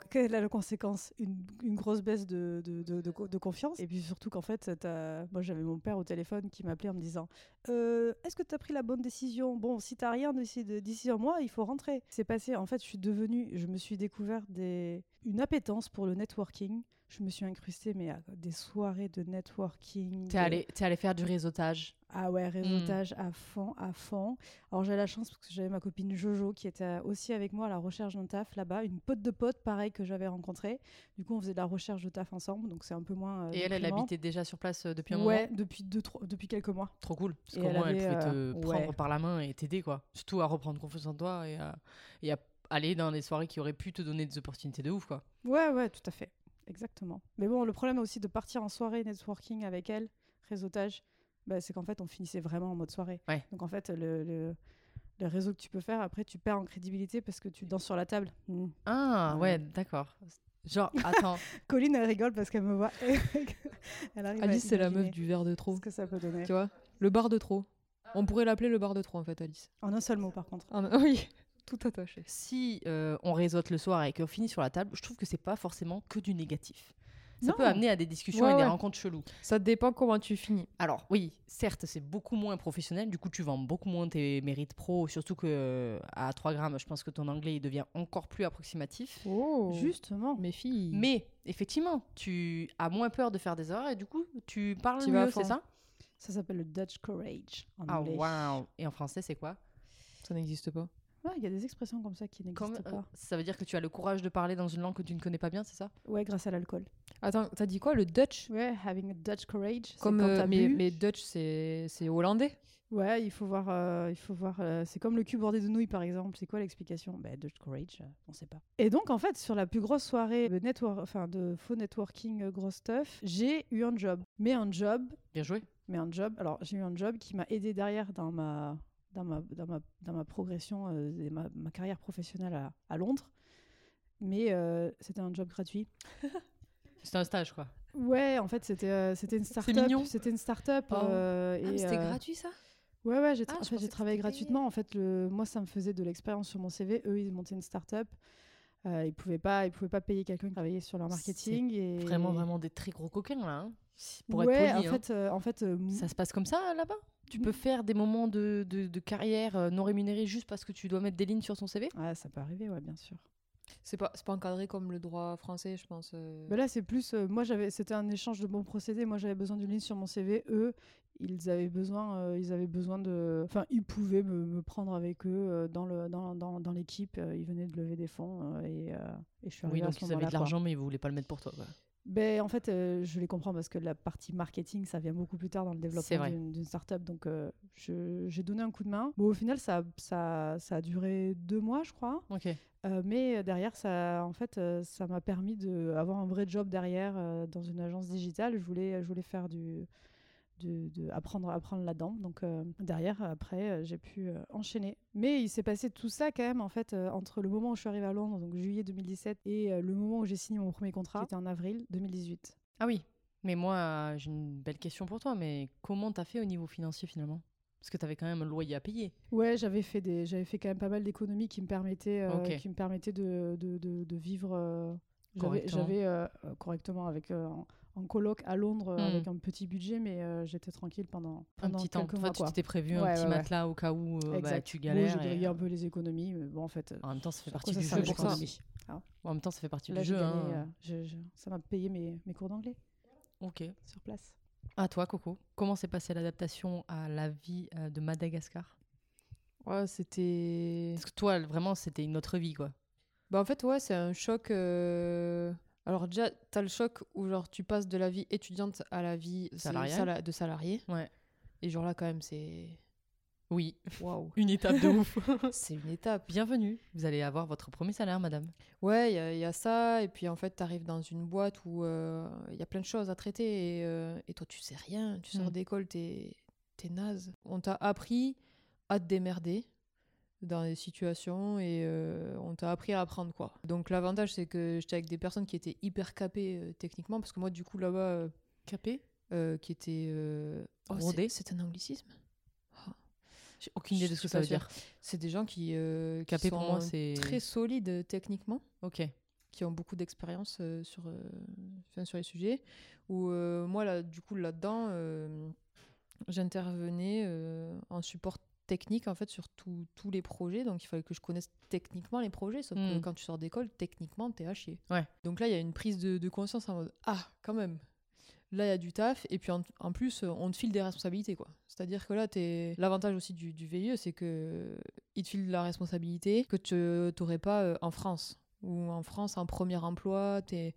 conséquence? Une, grosse baisse de, de, de, de co- de confiance? Et puis surtout qu'en fait, t'as- moi j'avais mon père au téléphone qui m'appelait en me disant Euh, Est-ce que tu as pris la bonne décision? Bon, si tu rien d'ici un mois, il faut rentrer. C'est passé, en fait, je suis devenue, je me suis découvert des, une appétence pour le networking. Je me suis incrustée, mais à des soirées de networking. T'es de- allé, t'es allé faire du réseautage. ah ouais, réseautage à fond, à fond. Alors j'ai la chance parce que j'avais ma copine Jojo qui était aussi avec moi à la recherche d'un taf là-bas, une pote de pote pareil que j'avais rencontrée. Du coup on faisait de la recherche de taf ensemble, donc c'est un peu moins. euh, Et elle, elle habitait déjà sur place euh, depuis un Ouais, moment depuis deux, trois, depuis quelques mois. Trop cool. Parce qu'au elle moins, elle pouvait te euh, prendre ouais. par la main et t'aider, quoi. Surtout à reprendre confiance en toi et à, et à aller dans des soirées qui auraient pu te donner des opportunités de ouf, quoi. Ouais, ouais, tout à fait, exactement. Mais bon, le problème aussi de partir en soirée networking avec elle, réseautage, bah, c'est qu'en fait on finissait vraiment en mode soirée. Ouais. Donc en fait le, le, le réseau que tu peux faire, après tu perds en crédibilité parce que tu danses sur la table. Mm. Ah, ouais, Ouais. d'accord. Genre, attends. Colline, elle rigole parce qu'elle me voit. elle arrive à Alice, c'est la meuf du verre de trop. Ce que ça peut donner. Tu vois? Le bar de trop. On pourrait l'appeler le bar de trop, en fait, Alice. En un seul mot, par contre. Oui, tout attaché. si euh, on réseaute le soir et qu'on finit sur la table, je trouve que c'est pas forcément que du négatif. Ça Non. peut amener à des discussions Ouais, et des ouais. rencontres cheloues. Ça dépend comment tu finis. Alors oui, certes, c'est beaucoup moins professionnel. Du coup, tu vends beaucoup moins tes mérites pro. Surtout que euh, à 3 grammes, je pense que ton anglais il devient encore plus approximatif. Oh Justement. Mes filles. Mais effectivement, tu as moins peur de faire des erreurs et du coup, tu parles Tu mieux, c'est ça? Ça s'appelle le Dutch Courage en Ah anglais. waouh Et en français, c'est quoi? Ça n'existe pas. Ouais, il y a des expressions comme ça qui n'existent euh, pas. Ça veut dire que tu as le courage de parler dans une langue que tu ne connais pas bien, c'est ça? Ouais, grâce à l'alcool. Attends, t'as dit quoi Le Dutch? Ouais, having a Dutch courage. Comme quand euh, mais, bu. mais Dutch, c'est c'est hollandais? Ouais, il faut voir. euh, il faut voir. euh, c'est comme le cul bordé de nouilles, par exemple. C'est quoi l'explication? Bah, Dutch courage, euh, on sait pas. Et donc, en fait, sur la plus grosse soirée de network, enfin de faux networking, euh, gros stuff, j'ai eu un job. Mais un job Bien joué. mais un job. Alors, j'ai eu un job qui m'a aidé derrière dans ma, dans ma, dans ma, dans ma progression euh, et ma, ma carrière professionnelle à, à Londres. Mais euh, c'était un job gratuit. C'était un stage, quoi. Ouais, en fait, c'était euh, c'était une start-up. mignon. C'était une start-up. Oh. euh, et, euh, gratuit, ça? Ouais, ouais, j'ai Ah, tra- je en fait, pensais j'ai que travaillé c'était gratuitement. En fait, le, moi, ça me faisait de l'expérience sur mon CV. Eux, ils montaient une start-up. Euh, ils pouvaient pas, ils pouvaient pas payer quelqu'un qui travaillait sur leur marketing. Et... Vraiment, vraiment des très gros coquins, là. hein. Pour ouais, être poli. en hein. fait, euh, en fait, euh, Ça se passe comme ça, là-bas? Tu peux faire des moments de, de, de carrière euh, non rémunérés juste parce que tu dois mettre des lignes sur ton CV ouais, ça peut arriver, ouais, bien sûr. C'est pas, c'est pas encadré comme le droit français, je pense. euh. Mais là, c'est plus. euh, moi, j'avais, c'était un échange de bons procédés. Moi, j'avais besoin d'une ligne sur mon CV. Eux, ils avaient besoin, euh, ils avaient besoin de. Enfin, ils pouvaient me, me prendre avec eux euh, dans le, dans, dans, dans l'équipe. Ils venaient de lever des fonds euh, et, euh, et je suis Oui, arrivée à donc ce ils avaient de l'argent, mais ils voulaient pas le mettre pour toi. quoi. Ben, en fait, euh, je les comprends parce que la partie marketing, ça vient beaucoup plus tard dans le développement d'une startup. Donc, euh, j'ai donné un coup de main. Bon, au final, ça, ça, ça a duré deux mois, je crois. Ok. Euh, mais derrière, ça, en fait, ça m'a permis d'avoir un vrai job derrière dans une agence digitale. Je voulais, je voulais faire du, du- de apprendre, apprendre là-dedans. Donc euh, derrière, après, euh, j'ai pu euh, enchaîner. Mais il s'est passé tout ça quand même, en fait, entre le moment où je suis arrivée à Londres, donc juillet 2017, et le moment où j'ai signé mon premier contrat, qui était en avril 2018. Ah oui. Mais moi, j'ai une belle question pour toi. Mais comment t'as fait au niveau financier finalement? Parce que t'avais quand même un loyer à payer. Ouais, j'avais fait des, j'avais fait quand même pas mal d'économies qui me permettaient, qui me permettaient de, de, de, de vivre. j'avais, Correctement. euh, correctement avec euh, en, coloc à Londres euh, Hmm. avec un petit budget, mais euh, j'étais tranquille pendant, Un pendant petit temps. mois. fait, tu t'étais prévu Ouais, un petit ouais, ouais. matelas au cas où euh, bah, tu galères. j'ai et- grillé un peu les économies, mais bon, en fait. En même temps, ça fait partie du jeu pour ça. l'économie En même temps, ça fait partie Là, du j'ai jeu. gagné, hein. euh, je- je- ça m'a payé mes, mes cours d'anglais Ok. sur place. À toi, Coco. Comment s'est passée l'adaptation à la vie de Madagascar? Ouais, c'était. Parce que toi, vraiment, c'était une autre vie, quoi. Bah, en fait, ouais, c'est un choc. euh, Alors, déjà, t'as le choc où, genre, tu passes de la vie étudiante à la vie de salarié. Ouais. Et, genre, là, quand même, c'est. Oui, Waouh! une étape de ouf. c'est une étape. Bienvenue. Vous allez avoir votre premier salaire, madame. Ouais, il y, a- il y a ça. Et puis, en fait, t'arrives dans une boîte où euh, il y a plein de choses à traiter. Et, euh, et toi, tu sais rien. Tu sors Mm. d'école, t'es t'es naze. On t'a appris à te démerder dans des situations et euh, on t'a appris à apprendre quoi. Donc l'avantage c'est que j'étais avec des personnes qui étaient hyper capées euh, techniquement parce que moi du coup là-bas euh, Capé euh, qui étaient euh, oh, c'est- Rodé c'est un anglicisme? Oh, J'ai aucune idée de ce que ça veut dire. C'est des gens qui, qui Capé, pour sont moi, c'est- très solides techniquement Ok. qui ont beaucoup d'expérience sur, enfin, sur les sujets. Où moi, là, du coup, là-dedans, j'intervenais en support technique en fait sur tous tous les projets. Donc il fallait que je connaisse techniquement les projets. Sauf que Mm. quand tu sors d'école, techniquement, t'es à chier. Ouais. Donc là, il y a une prise de, de conscience en mode Ah, quand même. Là, il y a du taf. Et puis en, en plus, on te file des responsabilités. quoi. C'est-à-dire que là, t'es- l'avantage aussi du, du VIE, c'est que il te file la responsabilité que tu n'aurais pas euh, en France. Ou en France, en premier emploi, t'es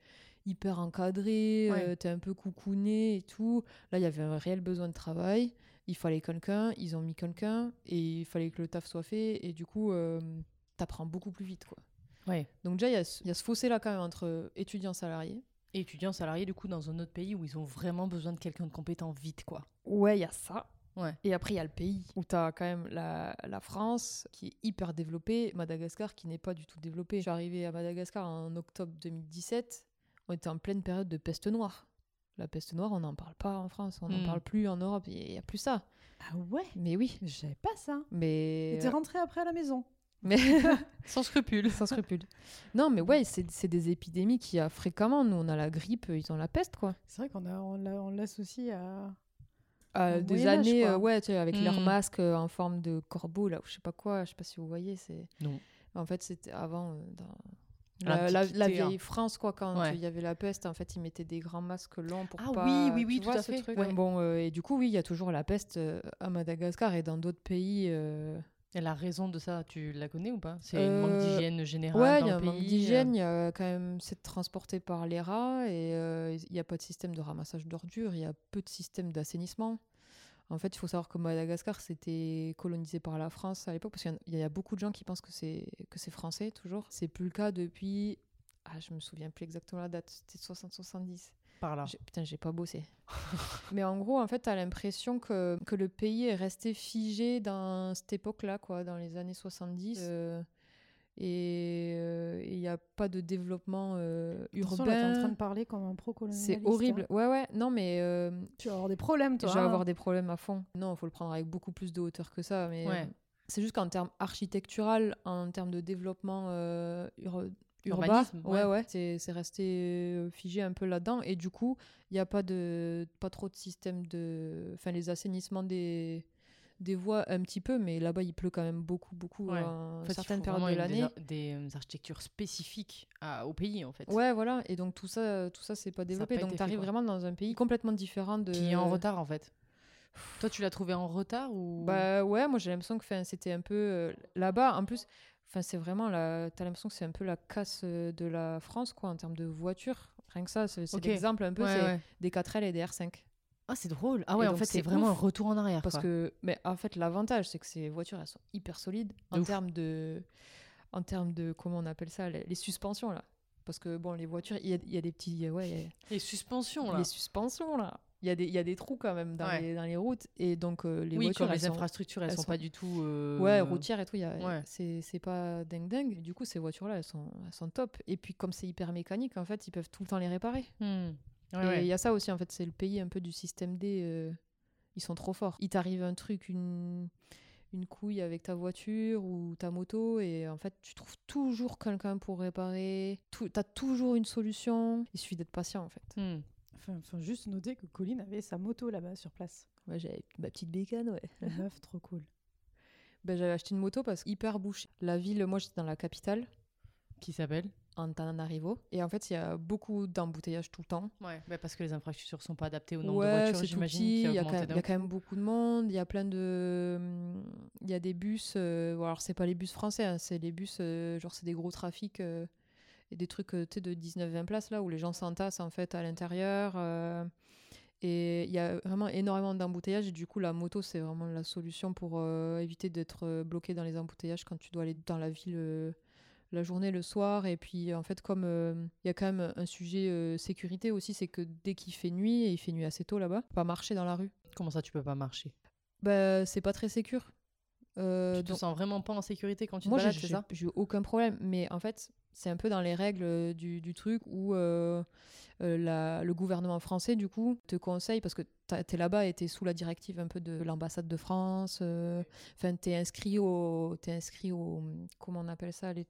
hyper encadré, Ouais. euh, t'es un peu coucouné et tout. Là, il y avait un réel besoin de travail. Il fallait quelqu'un, ils ont mis quelqu'un et il fallait que le taf soit fait. Et du coup, euh, t'apprends beaucoup plus vite. quoi. Ouais. Donc déjà, il y a ce- il y, a ce fossé-là quand même entre étudiants salariés. Et étudiant salarié, du coup, dans un autre pays où ils ont vraiment besoin de quelqu'un de compétent vite, quoi. Ouais, il y a ça. Ouais. Et après, il y a le pays où tu as quand même la, la France qui est hyper développée, Madagascar qui n'est pas du tout développée. Je suis arrivée à Madagascar en octobre 2017. On était en pleine période de peste noire. La peste noire, on n'en parle pas en France, on n'en Hmm. parle plus en Europe, il n'y a plus ça. Ah ouais? Mais oui, Je savais pas ça. mais. T'es rentrée après à la maison mais... Sans scrupule. Sans scrupule. Non, mais ouais, c'est des épidémies qu'il y a fréquemment. Nous, on a la grippe, ils ont la peste, quoi. C'est vrai qu'on on l'a- on l'associe à. Au des années, quoi. euh, ouais, tu sais, avec leurs Mm. masques euh, en forme de corbeau, là, ou je sais pas quoi, je sais pas si vous voyez, c'est... Non. En fait, c'était avant, euh, dans À la, la- la l'Antiquité, hein. vieille France, quoi, quand Ouais. il y avait la peste, en fait, ils mettaient des grands masques longs pour Ah pas... oui, oui, oui, tu tout vois à ce fait, truc ouais. Bon, euh, et du coup, oui, il y a toujours la peste euh, à Madagascar et dans d'autres pays... euh, Et la raison de ça, tu la connais ou pas? C'est Euh, un manque d'hygiène générale Ouais, dans il y a un manque pays, euh. d'hygiène, il y a quand même, c'est transporté par les rats et euh, il n'y a pas de système de ramassage d'ordures, il y a peu de système d'assainissement. En fait, il faut savoir que Madagascar, c'était colonisé par la France à l'époque, parce qu'il y a beaucoup de gens qui pensent que c'est que c'est français toujours. C'est plus le cas depuis, ah, je me souviens plus exactement la date, c'était 60-70. Par là. Putain, j'ai pas bossé. Mais en gros, en fait, t'as l'impression que, que le pays est resté figé dans cette époque-là, quoi, dans les années 70. euh, et euh, il n'y a pas de développement euh, Attention, là, t'es en train urbain. de parler comme un pro-colonialiste. C'est horrible. hein. Ouais, ouais. Non, mais euh, Tu vas avoir des problèmes, toi. je vais hein. avoir des problèmes à fond. Non, il faut le prendre avec beaucoup plus de hauteur que ça. Mais Ouais. euh, c'est juste qu'en termes architectural, en termes de développement ur- urbain, ouais, ouais. ouais, c'est resté figé un peu là-dedans. Et du coup, il n'y a pas, de, pas trop de système de. Enfin, les assainissements des, des voies, un petit peu, mais là-bas, il pleut quand même beaucoup, beaucoup Ouais. en En fait, certaines périodes de des l'année. Des, architectures spécifiques à- au pays, en fait. Ouais, voilà. Et donc, tout ça, tout ça c'est pas développé. pas donc, tu arrives vraiment dans un pays complètement différent de. Qui est en retard, en fait. Toi, tu l'as trouvé en retard ou? Bah ouais, moi j'ai l'impression que 'fin, c'était un peu euh, là-bas. En plus, Enfin, c'est vraiment la. T'as l'impression que c'est un peu la casse euh, de la France, quoi, en termes de voitures. Rien que ça, c'est c'est Ok. l'exemple un peu, ouais. des 4L et des R5. Ah, c'est drôle. Ah Et ouais, en fait, c'est vraiment un retour en arrière. Parce quoi. que, mais en fait, l'avantage, c'est que ces voitures, elles sont hyper solides De en termes de, en termes de, comment on appelle ça, les, les suspensions là. Parce que bon, les voitures, il y a, il y a des petits, ouais, il y a- Les suspensions, là. les suspensions là. Il y a des, il y a des trous quand même dans, Ouais. les, dans les routes et donc euh, les oui, voitures, elles les sont, infrastructures, elles, elles sont, sont- pas du tout. euh, ouais, routières et tout. il y a- ouais. C'est, c'est pas dingue dingue. Du coup, ces voitures là, elles sont, elles sont top. Et puis comme c'est hyper mécanique, en fait, ils peuvent tout le temps les réparer. Hmm. Ouais, Et il ouais. y a ça aussi, en fait, c'est le pays un peu du système D. euh, ils sont trop forts. Il t'arrive un truc, une, une couille avec ta voiture ou ta moto, et en fait, tu trouves toujours quelqu'un pour réparer. Tout, T'as toujours une solution. Il suffit d'être patient, en fait. Hmm. Enfin, juste noter que Colline avait sa moto là-bas sur place. Moi, j'avais ma petite bécane, ouais. La meuf, trop cool. Ben, j'avais acheté une moto parce qu'hyper bouché. La ville, moi, j'étais dans la capitale, Qui s'appelle? Antananarivo. Et en fait, il y a beaucoup d'embouteillages tout le temps. Ouais, bah, parce que les infrastructures sont pas adaptées au nombre Ouais, de voitures, j'imagine. Il y, a quand même- d'un il y a quand coup. même beaucoup de monde. Il y a plein de. Il y a des bus. euh, alors, c'est pas les bus français, hein, c'est les bus. euh, genre, c'est des gros trafics euh, et des trucs euh, de 19-20 places là où les gens s'entassent en fait à l'intérieur. et il y a vraiment énormément d'embouteillages. Et du coup, la moto, c'est vraiment la solution pour éviter d'être bloqué dans les embouteillages quand tu dois aller dans la ville. La journée, le soir. Et puis, en fait, comme euh, il y a quand même un sujet euh, sécurité aussi, c'est que dès qu'il fait nuit, et il fait nuit assez tôt là-bas, pas marcher dans la rue. Comment ça, tu peux pas marcher? Bah, c'est pas très sécur. Euh, Tu te donc- sens vraiment pas en sécurité quand tu te moi, balades, c'est ça? j'ai eu aucun problème. Mais en fait, c'est un peu dans les règles euh, du, du truc où euh, la- le gouvernement français, du coup, te conseille, parce que t'es là-bas et t'es sous la directive un peu de l'ambassade de France. euh, Enfin, t'es inscrit au, t'es inscrit au, comment on appelle ça, les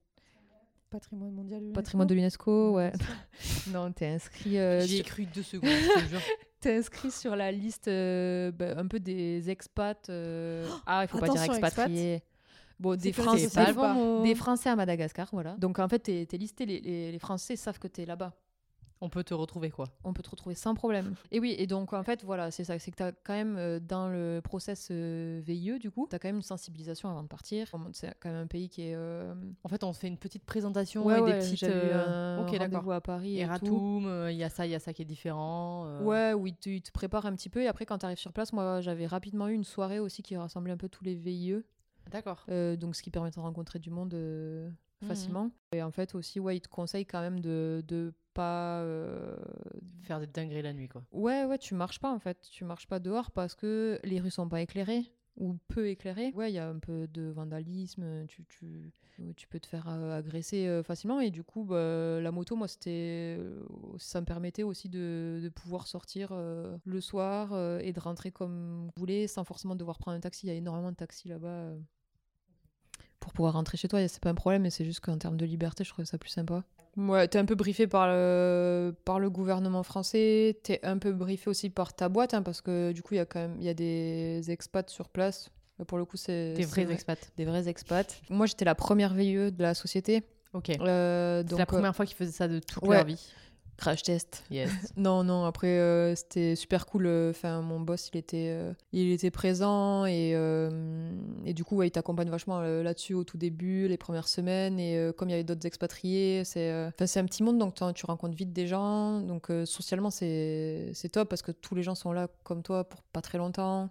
Patrimoine mondial. Patrimoine de l'UNESCO, ouais. non, t'es inscrit. euh, J'y ai cru deux secondes, je te jure. T'es inscrit sur la liste euh, bah, un peu des expats. euh, Ah, il faut pas dire expatriés. Bon, des Français, pas des Français à Madagascar, voilà. Donc en fait, t'es es listé. Les, les- les Français savent que t'es là-bas. On peut te retrouver, quoi. On peut te retrouver sans problème. Et oui, et donc en fait, voilà, c'est ça. C'est que t'as quand même euh, dans le process euh, VIE, du coup, t'as quand même une sensibilisation avant de partir. C'est quand même un pays qui est. euh, En fait, on fait une petite présentation Ouais, et ouais, des petites. euh, Ok, d'accord. à Paris. et euh, il y a ça, il y a ça qui est différent. Ouais, où ils te, préparent un petit peu. Et après, quand tu arrives sur place, moi, j'avais rapidement eu une soirée aussi qui rassemblait un peu tous les VIE. D'accord. donc, ce qui permet de rencontrer du monde Mhm. facilement. Et en fait, aussi, ouais, ils te conseillent quand même de, de pas. euh, Faire des dingueries la nuit, quoi. Ouais, ouais, tu marches pas en fait. Tu marches pas dehors parce que les rues sont pas éclairées ou peu éclairées. Ouais, il y a un peu de vandalisme. Tu, tu, tu peux te faire euh, agresser euh, facilement. Et du coup, bah, la moto, moi, c'était. Ça me permettait aussi de, de pouvoir sortir euh, le soir euh, et de rentrer comme je voulais sans forcément devoir prendre un taxi. Il y a énormément de taxis là-bas. Euh, Pour pouvoir rentrer chez toi, c'est pas un problème, mais c'est juste qu'en termes de liberté, je trouvais ça plus sympa. Ouais, t'es un peu briefé par le, par le gouvernement français, t'es un peu briefé aussi par ta boîte, hein, parce que du coup, il y a quand même y a des expats sur place. Pour le coup, c'est Des vrais vrai- expats. Des vrais expats. Moi, j'étais la première VIE de la société. Ok. Euh, C'est la euh, première fois qu'ils faisaient ça de toute ouais. leur vie. Crash test. Yes. Non, non, après, euh, c'était super cool. euh, Enfin, mon boss, il était, euh, il était présent et, euh, et du coup, ouais, il t'accompagne vachement là-dessus au tout début, les premières semaines. Et comme il y avait d'autres expatriés, c'est un petit monde, donc tu rencontres vite des gens. Donc, socialement, c'est c'est top parce que tous les gens sont là comme toi pour pas très longtemps.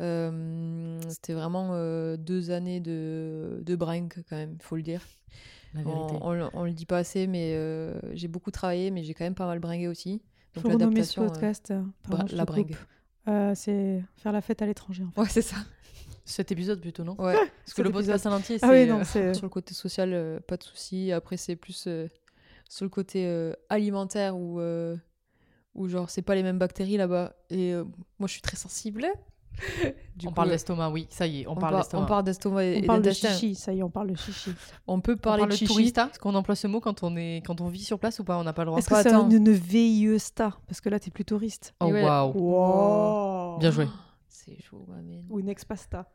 Euh, c'était vraiment euh, deux années de, de bringue, quand même, il faut le dire. La vérité. On, on, le- on le dit pas assez, mais euh, j'ai beaucoup travaillé, mais j'ai quand même pas mal bringué aussi. Donc faut renommer ce l'adaptation, podcast. euh, pardon, je la bringue. Euh, c'est faire la fête à l'étranger. En fait. Ouais, c'est ça. Cet épisode plutôt, non? Ouais. Parce que le podcast en entier, c'est. Ah oui, euh. Sur le côté social, euh, pas de souci. Après, c'est plus euh, sur le côté euh, alimentaire où, euh, où genre, c'est pas les mêmes bactéries là-bas. Et euh, moi, je suis très sensible. Du on coup, parle euh, d'estomac, oui, ça y est, on, on, parle par- d'estomac. on parle d'estomac et, On et parle de chichi, ça y est, on parle de chichi. On peut On parler parle de de chichi. tourista Est-ce qu'on emploie ce mot quand on, est... quand on vit sur place ou pas On n'a pas le droit. Est-ce que c'est attends. une VIE star Parce que là, t'es plus touriste. Oh ouais. waouh Wow. Bien joué. C'est chaud, ma. Ou une expasta.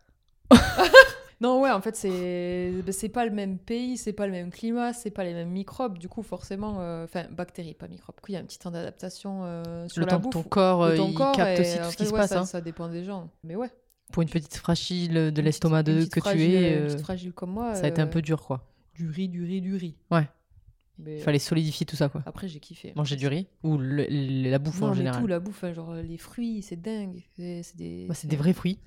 Non, ouais, en fait, c'est bah, c'est pas le même pays, c'est pas le même climat, c'est pas les mêmes microbes. Du coup, forcément, euh, enfin, bactéries, pas microbes. Du coup, il y a un petit temps d'adaptation euh, sur Le la temps que bouffe. ton corps, de euh, ton il corps capte aussi tout ce qui se passe. Ça, hein. ça dépend des gens. Mais ouais. Pour une petite fragile de l'estomac de que tu es, une petite fragile comme moi. ça a été un peu dur, quoi. du riz, du riz, du riz. Ouais. Mais Il fallait solidifier tout ça, quoi. après, j'ai kiffé. Manger du riz ou le- le- la bouffe Non, en général? tout, la bouffe, hein, genre les fruits, c'est dingue. C'est des... C'est des vrais fruits.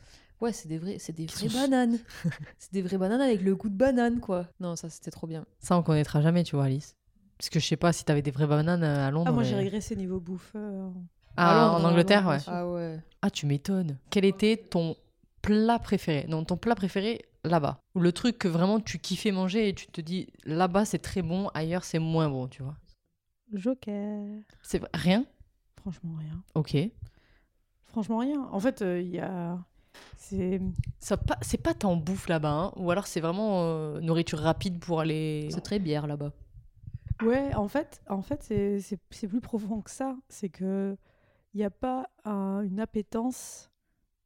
Ouais, c'est des vrais, c'est des vraies bananes. c'est des vraies bananes avec le goût de banane, quoi. Non, ça, c'était trop bien. Ça, on connaîtra jamais, tu vois, Alice. Parce que je sais pas si t'avais des vraies bananes à Londres. Ah, moi mais- j'ai régressé niveau bouffe. euh, Ah, Londres, en Angleterre, Londres, ouais. Ah ouais. Ah, tu m'étonnes. Quel était ton plat préféré? Non, ton plat préféré là-bas. Ou le truc que vraiment tu kiffais manger et tu te dis là-bas c'est très bon, ailleurs c'est moins bon, tu vois. Joker. C'est rien? Franchement, rien. Ok. Franchement, rien. En fait, euh, il y a. C'est. Ça pas- C'est pas tant bouffe là-bas, hein, ou alors c'est vraiment euh, nourriture rapide pour aller. C'est très bière là-bas. Ouais, en fait, en fait c'est- c'est c'est plus profond que ça. C'est que il n'y a pas un- une appétence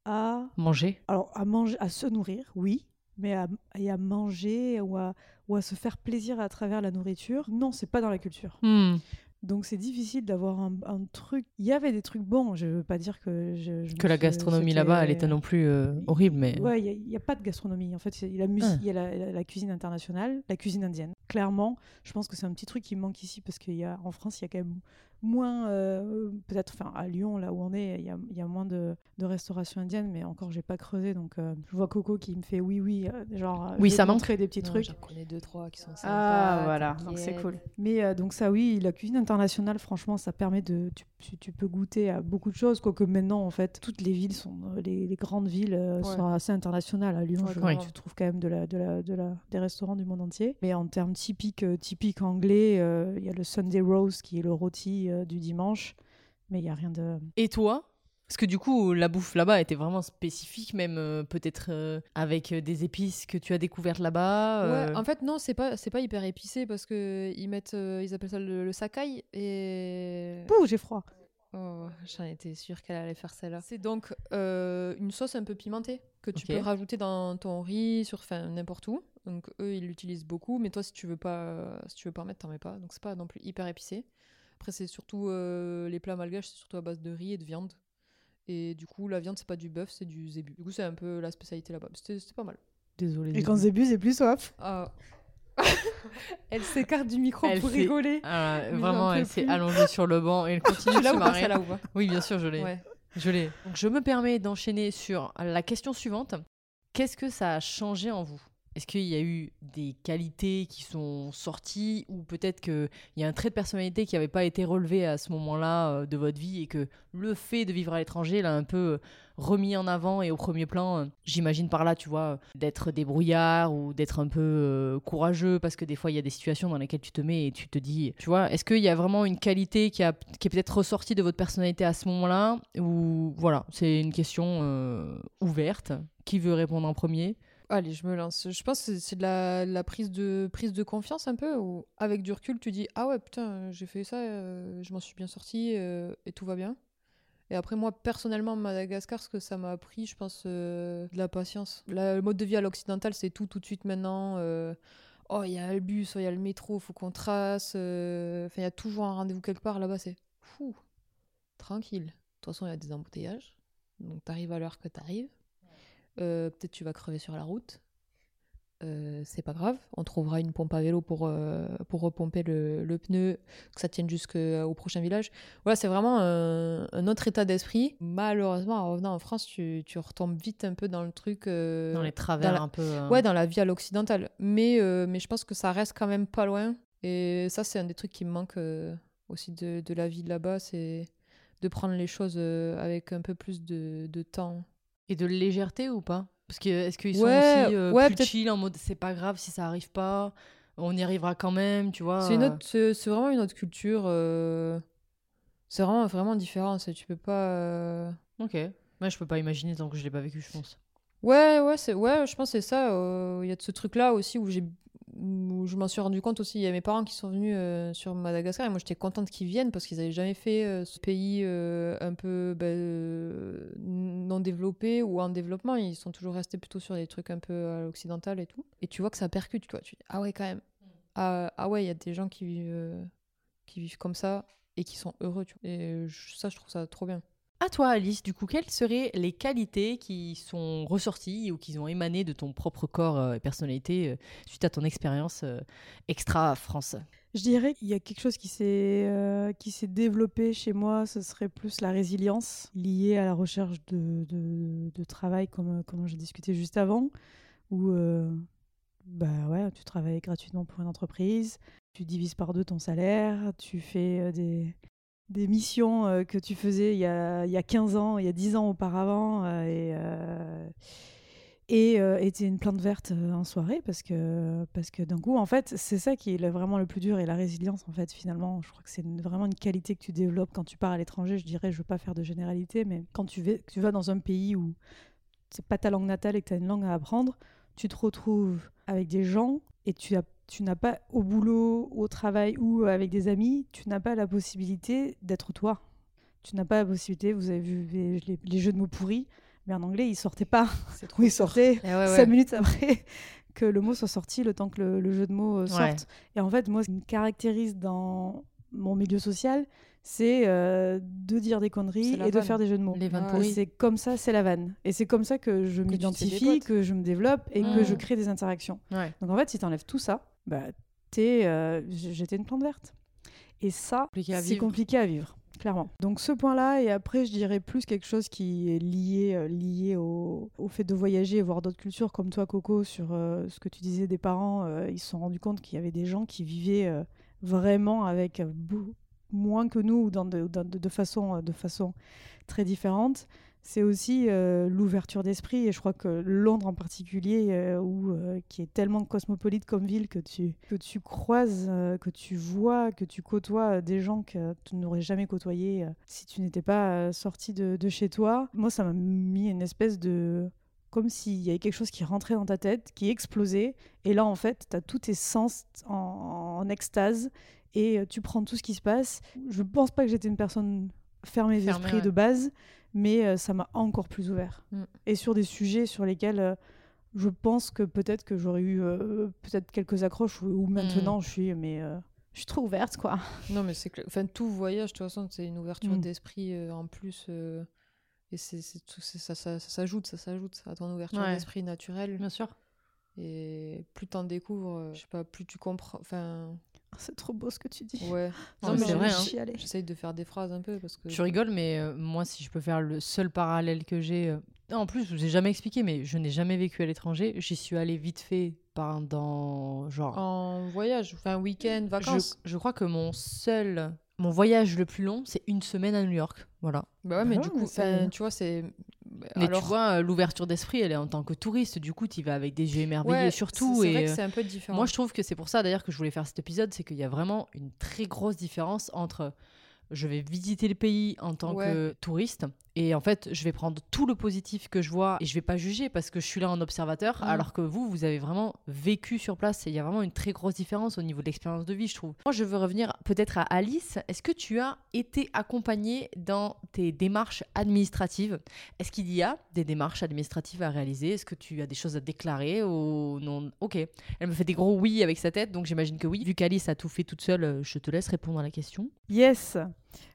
à. Manger. Alors, à manger, à se nourrir, oui, mais à, et à manger ou à, ou à se faire plaisir à travers la nourriture, non, c'est pas dans la culture. Hmm. Donc c'est difficile d'avoir un, un truc. Il y avait des trucs bons, je veux pas dire que je, je me Que la gastronomie là-bas, elle était non plus euh, horrible, mais. Ouais, il n'y a, pas de gastronomie. En fait, il y a la, Ah. il y a la, la- la cuisine internationale, la cuisine indienne. Clairement, je pense que c'est un petit truc qui me manque ici parce qu'en France, il y a quand même moins, euh, peut-être, enfin à Lyon, là où on est, il y a, il y a moins de, de restauration indienne, mais encore, j'ai pas creusé. Donc, euh, je vois Coco qui me fait oui, oui, euh, genre, euh, Oui, ça manque. des petits Non, trucs. J'en connais deux, trois qui sont sympas. Ah voilà, donc c'est cool. Mais euh, donc ça oui, la cuisine internationale, franchement, ça permet de... Tu, tu- tu peux goûter à beaucoup de choses, quoique maintenant, en fait, toutes les villes sont... Les, les grandes villes euh, Ouais. sont assez internationales. À Lyon, Ouais, je, tu trouves quand même de la, de la, de la, des restaurants du monde entier. Mais en termes typiques, typiques anglais, euh, il y a le Sunday roast, qui est le rôti euh, du dimanche. Mais il n'y a rien de... Et toi? Parce que du coup, la bouffe là-bas était vraiment spécifique, même euh, peut-être euh, avec des épices que tu as découvertes là-bas. euh, Ouais, en fait, non, c'est pas, c'est pas hyper épicé parce que ils mettent, euh, ils appellent ça le, le sakai et. Pouh, j'ai froid. Oh, j'en étais sûre qu'elle allait faire celle-là. C'est donc euh, une sauce un peu pimentée que tu peux rajouter dans ton riz, sur n'importe où. Donc eux, ils l'utilisent beaucoup, mais toi, si tu veux pas, si tu veux pas en mettre, t'en mets pas. Donc c'est pas non plus hyper épicé. Après, c'est surtout euh, les plats malgaches, c'est surtout à base de riz et de viande. Et du coup, la viande, c'est pas du bœuf, c'est du zébu. Du coup, c'est un peu la spécialité là-bas. C'était pas mal. Désolée. Et quand Zébu, j'ai plus soif. Ah. Elle s'écarte du micro Elle pour rigoler. Ah, vraiment, elle s'est allongée sur le banc et elle continue de se ou pas marrer. celle-là ou pas Oui, bien sûr, je l'ai. Ouais. Je l'ai. Donc, je me permets d'enchaîner sur la question suivante. Qu'est-ce que ça a changé en vous? Est-ce qu'il y a eu des qualités qui sont sorties ou peut-être qu'il y a un trait de personnalité qui n'avait pas été relevé à ce moment-là euh, de votre vie et que le fait de vivre à l'étranger l'a un peu euh, remis en avant et au premier plan euh, J'imagine par là, tu vois, d'être débrouillard ou d'être un peu courageux parce que des fois il y a des situations dans lesquelles tu te mets et tu te dis, tu vois, est-ce qu'il y a vraiment une qualité qui, a, qui est peut-être ressortie de votre personnalité à ce moment-là ou voilà, c'est une question ouverte. Qui veut répondre en premier? Allez, je me lance. Je pense que c'est- de la, prise, de, prise de confiance un peu, avec du recul, tu dis Ah ouais, putain, j'ai fait ça, euh, je m'en suis bien sorti euh, et tout va bien. Et après, moi, personnellement, Madagascar, ce que ça m'a appris, je pense, euh, de la patience. La- le mode de vie à l'occidental, c'est tout, tout de suite maintenant. oh, il y a le bus, il y a le métro, faut qu'on trace. Enfin, il y a toujours un rendez-vous quelque part. Là-bas, c'est fou, tranquille. De toute façon, il y a des embouteillages. Donc, t'arrives à l'heure que t'arrives. Euh, Peut-être tu vas crever sur la route. Euh, c'est pas grave, on trouvera une pompe à vélo pour, euh, pour repomper le, le pneu, que ça tienne jusqu'au prochain village. Voilà, c'est vraiment un, un autre état d'esprit. Malheureusement, en revenant en France, tu, tu retombes vite un peu dans le truc. euh, Dans les travers la- un peu. euh, Ouais, dans la vie à l'occidental. Mais, mais je pense que ça reste quand même pas loin. Et ça, c'est un des trucs qui me manque aussi de, de la vie de là-bas, c'est de prendre les choses avec un peu plus de, de temps. Et de légèreté ou pas? Parce que est-ce qu'ils sont Ouais, aussi euh, ouais, plus chill en mode c'est pas grave si ça arrive pas, on y arrivera quand même, tu vois? C'est c'est vraiment une autre culture. euh, C'est vraiment, vraiment différent. c'est- Tu peux pas. euh, Ok. Moi, je peux pas imaginer tant que je l'ai pas vécu, je pense. Ouais, ouais, c'est, ouais, je pense c'est ça. euh, Il y a de ce truc-là aussi où j'ai, où je m'en suis rendu compte aussi. Il y a mes parents qui sont venus euh, sur Madagascar et moi j'étais contente qu'ils viennent parce qu'ils avaient jamais fait euh, ce pays euh, un peu ben, non développé ou en développement. Ils sont toujours restés plutôt sur des trucs un peu à l'occidental et tout. Et tu vois que ça percute, tu vois. Tu dis, ah ouais, quand même. Ah, ah ouais, il y a des gens qui vivent, qui vivent comme ça et qui sont heureux, tu vois. Et ça, je trouve ça trop bien. À toi, Alice, du coup, quelles seraient les qualités qui sont ressorties ou qui ont émané de ton propre corps euh, et personnalité euh, suite à ton expérience euh, extra-France? Je dirais qu'il y a quelque chose qui s'est euh, développé chez moi, ce serait plus la résilience liée à la recherche de, de, travail, comme, comme j'ai discuté juste avant, où bah ouais, tu travailles gratuitement pour une entreprise, tu divises par deux ton salaire, tu fais des, des missions euh, que tu faisais il y, a, il y a 15 ans, il y a 10 ans auparavant, euh, et euh, et t'es une plante verte en soirée parce que parce que d'un coup en fait c'est ça qui est vraiment le plus dur et la résilience en fait finalement. Je crois que c'est vraiment une qualité que tu développes quand tu pars à l'étranger. Je dirais je veux pas faire de généralité mais quand tu vas tu vas dans un pays où c'est pas ta langue natale et que tu as une langue à apprendre tu te retrouves avec des gens et tu as tu n'as pas au boulot au travail ou avec des amis tu n'as pas la possibilité d'être toi tu n'as pas la possibilité vous avez vu les, les- les jeux de mots pourris mais en anglais ils sortaient pas C'est ou ils sortaient Eh ouais, cinq minutes après que le mot soit sorti, le temps que le, le jeu de mots euh, sorte. Ouais. Et en fait, moi, ce qui me caractérise dans mon milieu social, c'est euh, de dire des conneries et de faire des jeux de mots. Les vannes Ouais, pourries. C'est comme ça, c'est la vanne. Et c'est comme ça que je m'identifie, que je me développe et que je crée des interactions. Ouais. Donc en fait, si tu enlèves tout ça, bah, euh, j'étais une plante verte. Et ça, c'est compliqué à vivre, clairement. Donc ce point-là, et après, je dirais plus quelque chose qui est lié, euh, lié au, au fait de voyager et voir d'autres cultures, comme toi, Coco, sur euh, ce que tu disais des parents. ils se sont rendus compte qu'il y avait des gens qui vivaient vraiment avec moins que nous, ou dans de, dans de, de façon, de façon très différente. C'est aussi euh, l'ouverture d'esprit, et je crois que Londres en particulier, euh, euh, qui est tellement cosmopolite comme ville, que tu, que tu croises, que tu vois, que tu côtoies des gens que tu n'aurais jamais côtoyés si tu n'étais pas sorti de, de chez toi. Moi, ça m'a mis une espèce de... Comme s'il y avait quelque chose qui rentrait dans ta tête, qui explosait, et là, en fait, tu as tous tes sens en, extase, et tu prends tout ce qui se passe. Je pense pas que j'étais une personne Fermée, d'esprit ouais. de base, mais euh, ça m'a encore plus ouvert. Mm. Et sur des sujets sur lesquels euh, je pense que peut-être que j'aurais eu euh, peut-être quelques accroches, ou, maintenant je suis, mais je suis trop ouverte, quoi. Non, mais c'est clair. Enfin, tout voyage, de toute façon, c'est une ouverture Mm. d'esprit en plus. et c'est ça, ça, ça s'ajoute, ça s'ajoute à ton ouverture Ouais. d'esprit naturelle. Bien sûr. Et plus t'en découvres, je sais pas, plus tu comprends. Enfin, C'est trop beau ce que tu dis. ouais. Non, Non, mais c'est vrai, hein. J'essaye de faire des phrases un peu parce que. Tu rigoles, mais euh, moi, si je peux faire le seul parallèle que j'ai. euh, En plus, je vous ai jamais expliqué, mais je n'ai jamais vécu à l'étranger. J'y suis allée vite fait pendant genre. En voyage, enfin week-end, vacances. Je, je crois que mon seul. Mon voyage le plus long, c'est une semaine à New York. Voilà. Bah ouais, mais Ah, du coup, mais c'est- enfin, tu vois, c'est. Mais Alors, tu vois, euh, l'ouverture d'esprit, elle est en tant que touriste. Du coup, tu y vas avec des yeux émerveillés ouais, surtout. C'est euh, c'est un peu différent. Moi, je trouve que c'est pour ça d'ailleurs que je voulais faire cet épisode, c'est qu'il y a vraiment une très grosse différence entre je vais visiter le pays en tant Ouais. que touriste et en fait, je vais prendre tout le positif que je vois et je vais pas juger parce que je suis là en observateur, Mm. alors que vous, vous avez vraiment vécu sur place et il y a vraiment une très grosse différence au niveau de l'expérience de vie, je trouve. Moi, je veux revenir peut-être à Alice. Est-ce que tu as été accompagnée dans tes démarches administratives? Est-ce qu'il y a des démarches administratives à réaliser? Est-ce que tu as des choses à déclarer ou non? Ok. Elle me fait des gros oui avec sa tête, donc j'imagine que oui. Vu qu'Alice a tout fait toute seule, euh, je te laisse répondre à la question. Yes.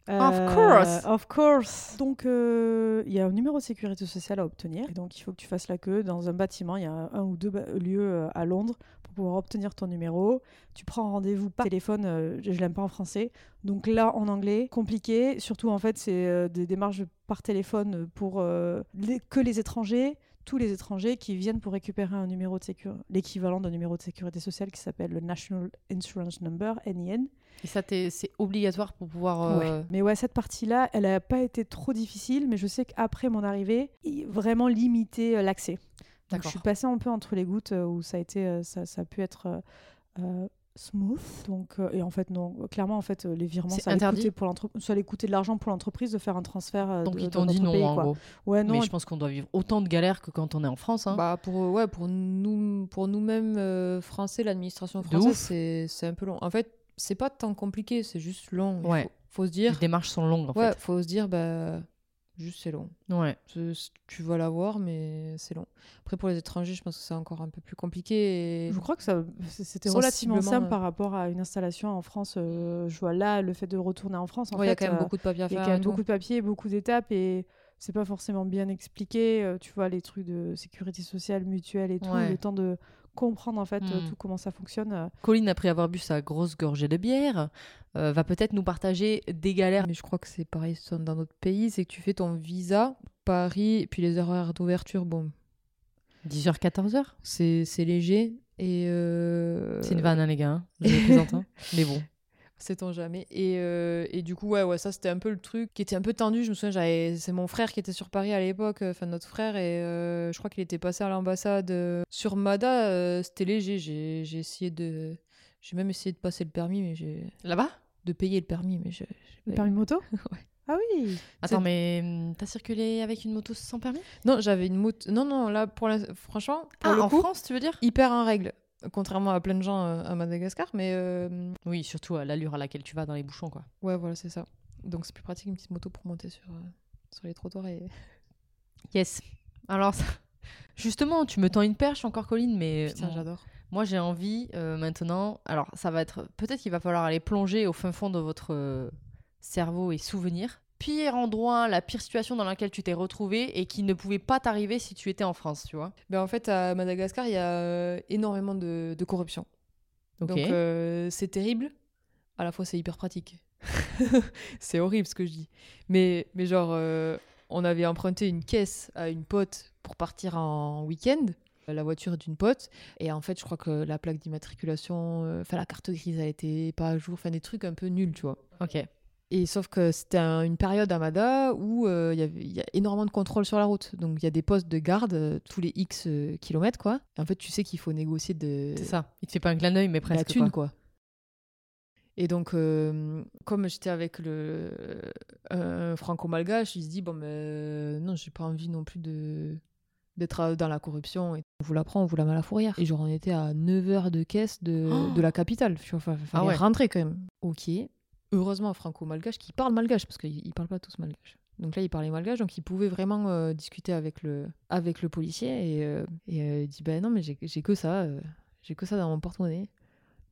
Of course. Of course. Donc, euh, il y a un numéro de sécurité sociale à obtenir. Et donc, il faut que tu fasses la queue dans un bâtiment. Il y a un ou deux lieux euh, à Londres pour pouvoir obtenir ton numéro. Tu prends rendez-vous par téléphone. euh, je l'aime pas en français. Donc là, en anglais, compliqué. Surtout, en fait, c'est euh, des démarches par téléphone pour euh, les- que les étrangers. Tous les étrangers qui viennent pour récupérer un numéro de sécurité, l'équivalent d'un numéro de sécurité sociale qui s'appelle le National Insurance Number, NIN. Et ça, c'est obligatoire pour pouvoir. euh, Ouais. Mais ouais, cette partie-là, elle n'a pas été trop difficile, mais je sais qu'après mon arrivée, il vraiment limité euh, l'accès. Donc, D'accord. Je suis passée un peu entre les gouttes euh, où ça a été, euh, ça, ça a pu être euh, euh, smooth. Donc, euh, et en fait, non, clairement, en fait, euh, les virements, C'est ça allait, interdit coûter pour l'entre- ça allait coûter de l'argent pour l'entreprise de faire un transfert. euh, Donc de- ils t'ont dit non, pays, en quoi. gros. Ouais, non, Mais je pense qu'on doit vivre autant de galères que quand on est en France. Hein. Bah pour ouais pour nous pour nous-mêmes euh, français l'administration française c'est un peu long. En fait c'est pas tant compliqué c'est juste long. Il Ouais. faut, faut se Les dire démarches sont longues en ouais fait. faut se dire bah Juste, c'est long. Ouais. Tu vas l'avoir, mais c'est long. Après, pour les étrangers, je pense que c'est encore un peu plus compliqué. Et... Je crois que ça, c'était relativement simple euh. par rapport à une installation en France. euh, je vois là le fait de retourner en France. En Ouais, il y a quand même euh, beaucoup de papiers à Il y faire. a quand même tout. beaucoup de papiers, beaucoup d'étapes et c'est pas forcément bien expliqué. euh, tu vois, les trucs de sécurité sociale, mutuelle et tout, Ouais. le temps de comprendre en fait euh, Hmm. tout comment ça fonctionne. euh. Colline, après avoir bu sa grosse gorgée de bière, euh, va peut-être nous partager des galères. Mais je crois que c'est pareil dans notre pays, c'est que tu fais ton visa, Paris, et puis les horaires d'ouverture, bon, 10h, 14h c'est c'est léger. Et euh, C'est une vanne, hein, les gars. hein. Je plaisante, hein. Mais bon. Sait-on jamais. Et, euh, et du coup, ouais, ouais, ça c'était un peu le truc qui était un peu tendu. Je me souviens, j'avais- c'est mon frère qui était sur Paris à l'époque, euh, enfin notre frère, et euh, je crois qu'il était passé à l'ambassade. Sur Mada, euh, c'était léger. J'ai j'ai essayé de. J'ai même essayé de passer le permis, mais j'ai. Là-bas? de payer le permis, mais j'ai. Le permis moto? Ouais. Ah oui Attends, mais hum, t'as circulé avec une moto sans permis? Non, j'avais une moto. Non, non, là, pour la... franchement, pour Ah, le en coup, France, tu veux dire? hyper en règle. Contrairement à plein de gens euh, à Madagascar, mais euh, Oui, surtout à l'allure à laquelle tu vas dans les bouchons, quoi. ouais, voilà, c'est ça. Donc c'est plus pratique une petite moto pour monter sur, euh, sur les trottoirs et. Yes. Alors, ça- justement, tu me tends une perche encore, Colline, mais Putain, bon, j'adore. moi j'ai envie euh, maintenant. Alors, ça va être. Peut-être qu'il va falloir aller plonger au fin fond de votre cerveau et souvenirs. Pire endroit, la pire situation dans laquelle tu t'es retrouvé et qui ne pouvait pas t'arriver si tu étais en France, tu vois. Ben, en fait, à Madagascar, il y a euh, énormément de, de corruption. Donc euh, c'est terrible. À la fois, c'est hyper pratique. c'est horrible ce que je dis. Mais, mais genre, euh, on avait emprunté une caisse à une pote pour partir en week-end. La voiture est d'une pote. Et en fait, je crois que la plaque d'immatriculation, euh, enfin la carte grise, elle était pas à jour. Enfin, des trucs un peu nuls, tu vois. Ok. Et sauf que c'était un- une période à Mada où euh, il y a énormément de contrôle sur la route. Donc il y a des postes de garde euh, tous les X euh, kilomètres, quoi. Et en fait, tu sais qu'il faut négocier de C'est ça. Il te fait pas un clin d'œil, mais la presque. thune, quoi. quoi. Et donc, euh, comme j'étais avec le franco-malgache, il se dit bon, mais non, j'ai pas envie non plus de d'être dans la corruption. Et on vous la prend, on vous la met à la fourrière. Et genre, on était à 9 heures de caisse de, Oh de la capitale. Enfin, fallait ouais. rentrer quand même. Ok. Heureusement, franco-malgache qui parle malgache, parce qu'ils ils parlent pas tous malgache. Donc là, il parlait malgache, donc il pouvait vraiment euh, discuter avec le, avec le policier. Et, euh, et euh, il dit Ben non, mais j'ai que ça. j'ai que ça dans mon porte-monnaie.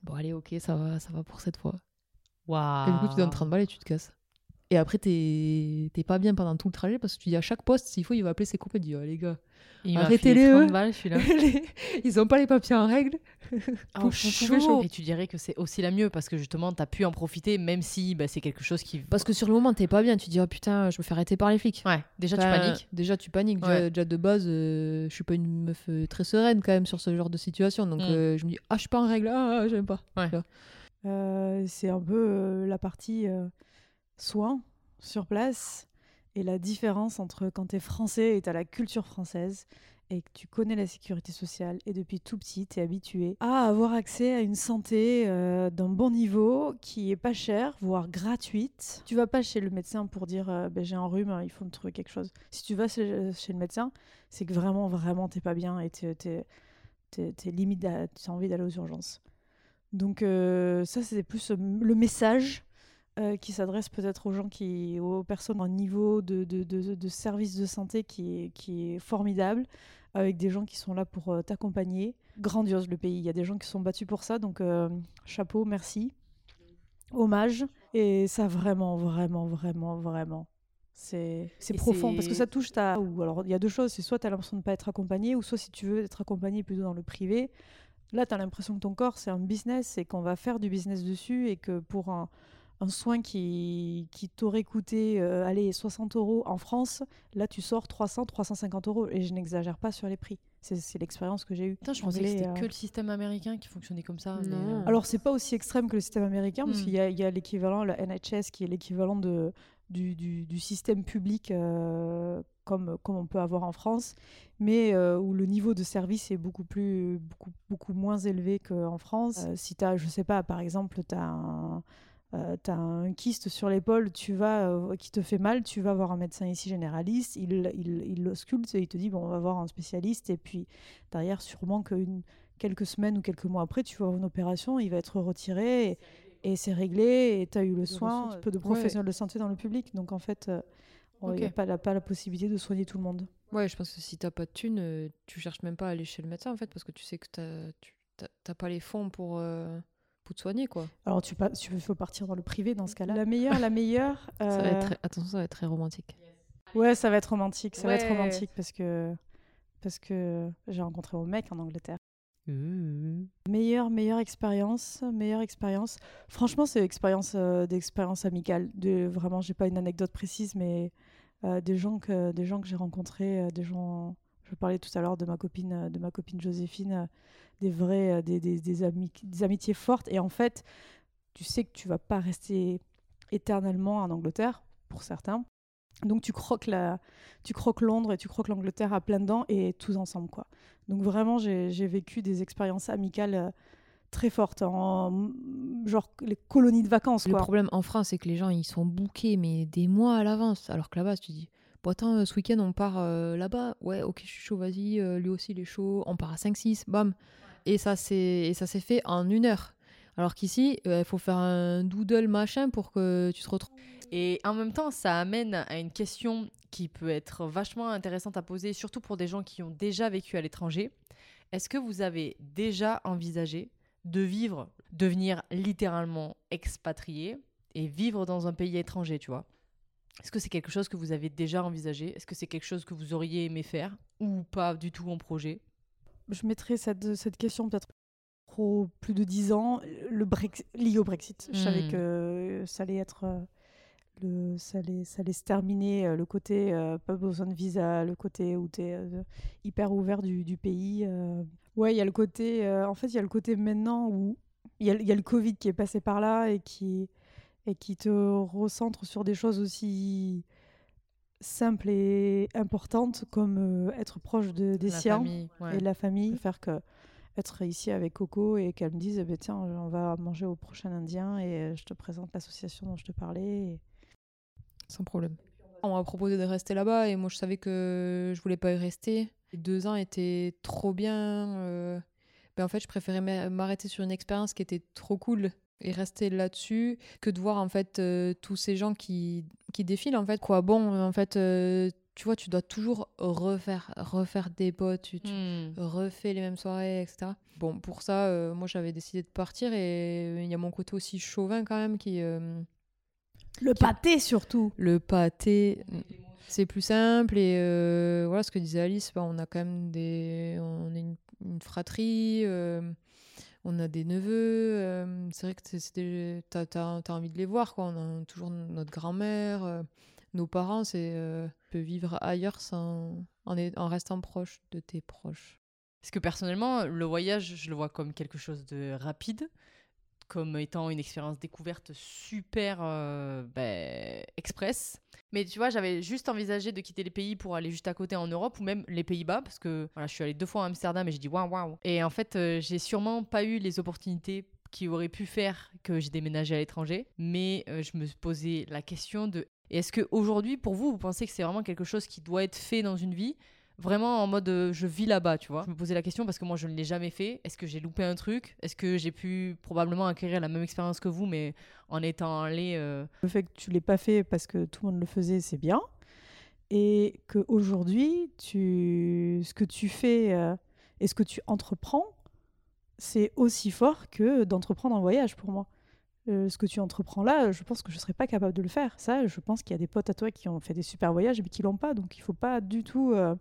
Bon, allez, ok, ça va, ça va pour cette fois. Waouh. Et du coup, tu donnes 30 balles et tu te casses. Et après, t'es t'es pas bien pendant tout le trajet parce que tu dis à chaque poste, s'il faut, il va appeler ses copains et dire oh, les gars, Arrêtez-les, filé 30 eux. balles, celui-là. les- ils ont pas les papiers en règle. Ah, pouvez chaud. chaud. Et tu dirais que c'est aussi la mieux parce que justement, t'as pu en profiter même si bah, c'est quelque chose qui. Parce que sur le moment, t'es pas bien. Tu dis oh putain, je me fais arrêter par les flics. Ouais, déjà tu paniques. Déjà, tu paniques. Déjà, Ouais. déjà de base, euh, je suis pas une meuf euh, très sereine quand même sur ce genre de situation. Donc, Mm. euh, je me dis ah, je suis pas en règle. Ah, j'aime pas. Ouais. Euh, c'est un peu euh, la partie euh, soin sur place et la différence entre quand tu es français et tu as la culture française et que tu connais la sécurité sociale et depuis tout petit tu es habitué à avoir accès à une santé euh, d'un bon niveau qui est pas chère, voire gratuite. Tu vas pas chez le médecin pour dire euh, Ben, j'ai un rhume, il faut me trouver quelque chose. Si tu vas chez, chez le médecin, c'est que vraiment, vraiment t'es pas bien et t'es t'es- t'es- t'es limite, tu as envie d'aller aux urgences. Donc euh, ça, c'est plus euh, le message euh, qui s'adresse peut-être aux gens qui, aux personnes en niveau de, de, de, de service de santé qui est, qui est formidable, avec des gens qui sont là pour euh, t'accompagner. Grandiose le pays, il y a des gens qui sont battus pour ça, donc euh, chapeau, merci, hommage. Et ça vraiment, vraiment, vraiment, vraiment. C'est profond parce que ça touche ta. Ou alors il y a deux choses, c'est soit tu as l'impression de ne pas être accompagné, ou soit si tu veux être accompagné plutôt dans le privé, Là, tu as l'impression que ton corps, c'est un business et qu'on va faire du business dessus et que pour un, un soin qui, qui t'aurait coûté euh, allez, 60 euros en France, là, tu sors 300, 350 euros. Et je n'exagère pas sur les prix. C'est l'expérience que j'ai eue. Putain, je pensais que c'était euh, que le système américain qui fonctionnait comme ça. mais, Non. euh, Alors, c'est pas aussi extrême que le système américain, parce Hmm. qu'il y a, l'équivalent, le NHS, qui est l'équivalent de, du, du- du système public euh, comme, comme on peut avoir en France, mais euh, où le niveau de service est beaucoup, plus, beaucoup, beaucoup moins élevé qu'en France. Euh, si tu as, je sais pas, par exemple, tu as un. Euh, t'as un kyste sur l'épaule, tu vas euh, qui te fait mal, tu vas voir un médecin ici généraliste, il, il, il l'ausculte et il te dit bon on va voir un spécialiste et puis derrière sûrement que une- quelques semaines ou quelques mois après tu vas avoir une opération, il va être retiré et, et c'est réglé et tu as eu le soin, ressources. peu de Ouais. professionnels de santé dans le public donc en fait euh, Il n'y a Ok. pas la, pas la possibilité de soigner tout le monde. Ouais, je pense que si t'as pas de thunes, euh, tu cherches même pas à aller chez le médecin en fait, parce que tu sais que t'as, tu t'as- t'as pas les fonds pour, euh, pour te soigner quoi. Alors, tu pas, tu faut partir dans le privé dans ce cas-là. La meilleure, la meilleure. Ça va euh, être très- Attention, ça va être très romantique. Ouais, ça va être romantique. Ça va être romantique parce que parce que j'ai rencontré mon mec en Angleterre. Meilleure, meilleure expérience, meilleure expérience. Franchement, c'est expérience euh, d'expérience amicale. De vraiment, j'ai pas une anecdote précise, mais euh, des gens que des gens que j'ai rencontrés, euh, des gens. Je parlais tout à l'heure de ma copine, euh, de ma copine Joséphine, euh, des vrais, euh, des, des, des, ami- des amitiés fortes. Et en fait, tu sais que tu vas pas rester éternellement en Angleterre pour certains. Donc tu croques la, tu croques Londres et tu croques l'Angleterre à plein dents et tous ensemble quoi. Donc vraiment j'ai vécu des expériences amicales très fortes, en genre les colonies de vacances Le problème en France, c'est que les gens ils sont bookés mais des mois à l'avance, alors que là-bas tu dis bon attends euh, ce week-end on part euh, là-bas, ouais ok je suis chaud vas-y, euh, lui aussi il est chaud, on part à 5-6, bam et ça c'est et ça s'est fait en une heure. Alors qu'ici euh, il faut faire un doodle machin pour que tu te retrouves. Et en même temps, ça amène à une question qui peut être vachement intéressante à poser, surtout pour des gens qui ont déjà vécu à l'étranger. Est-ce que vous avez déjà envisagé de vivre, devenir littéralement expatrié et vivre dans un pays étranger, tu vois? Est-ce que c'est quelque chose que vous avez déjà envisagé? Est-ce que c'est quelque chose que vous auriez aimé faire ou pas du tout en projet? Je mettrais cette, cette question peut-être trop plus de 10 ans le lié au Brexit. Je savais Hmm. que ça allait être euh, le ça allait, ça allait se terminer euh, le côté euh, pas besoin de visa, le côté où tu es hyper ouvert du, du pays. euh. Ouais, il y a le côté en fait, il y a le côté maintenant où il y, a- il y a le Covid qui est passé par là et qui et qui te recentre sur des choses aussi simples et importantes comme euh, être proche de, des La siens famille, ouais. et de la famille. Faire que être ici avec Coco et qu'elle me dise eh ben, tiens, on va manger au prochain Indien et euh, je te présente l'association dont je te parlais. et- Sans problème. On m'a proposé de rester là-bas et moi je savais que je voulais pas y rester. Les deux ans étaient trop bien. euh, Ben en fait, je préférais m'a- m'arrêter sur une expérience qui était trop cool et rester là-dessus que de voir en fait euh, tous ces gens qui, qui défilent en fait. Quoi bon, en fait, euh, tu vois, tu dois toujours refaire, refaire des potes, tu, tu Hmm. refais les mêmes soirées, etc. Bon, pour ça, euh, moi j'avais décidé de partir et il y a mon côté aussi chauvin quand même qui. euh, Le pâté surtout. le pâté c'est plus simple et euh, voilà ce que disait Alice bah, on a quand même des on est une, une fratrie euh, on a des neveux euh, c'est vrai que c'est- t'as, t'as envie de les voir quoi. On a toujours notre grand-mère euh, nos parents c'est euh, tu peux vivre ailleurs sans en, en restant proche de tes proches. Parce que personnellement, le voyage, je le vois comme quelque chose de rapide, comme étant une expérience découverte super euh, ben, express. Mais tu vois, j'avais juste envisagé de quitter les pays pour aller juste à côté en Europe ou même les Pays-Bas, parce que voilà, je suis allée deux fois à Amsterdam et j'ai dit waouh waouh. Et en fait, euh, j'ai sûrement pas eu les opportunités qui auraient pu faire que j'ai déménagé à l'étranger, mais euh, je me posais la question de est-ce que aujourd'hui, pour vous, vous pensez que c'est vraiment quelque chose qui doit être fait dans une vie? Vraiment en mode euh, je vis là-bas, tu vois. Je me posais la question parce que moi je ne l'ai jamais fait. Est-ce que j'ai loupé un truc? Est-ce que j'ai pu probablement acquérir la même expérience que vous, mais en étant allé. euh, Le fait que tu l'aies pas fait parce que tout le monde le faisait, c'est bien. Et qu'aujourd'hui, tu... ce que tu fais euh, et ce que tu entreprends, c'est aussi fort que d'entreprendre un voyage pour moi. Euh, ce que tu entreprends là, je pense que je serais pas capable de le faire. Ça, je pense qu'il y a des potes à toi qui ont fait des super voyages mais qui l'ont pas. Donc il faut pas du tout. euh,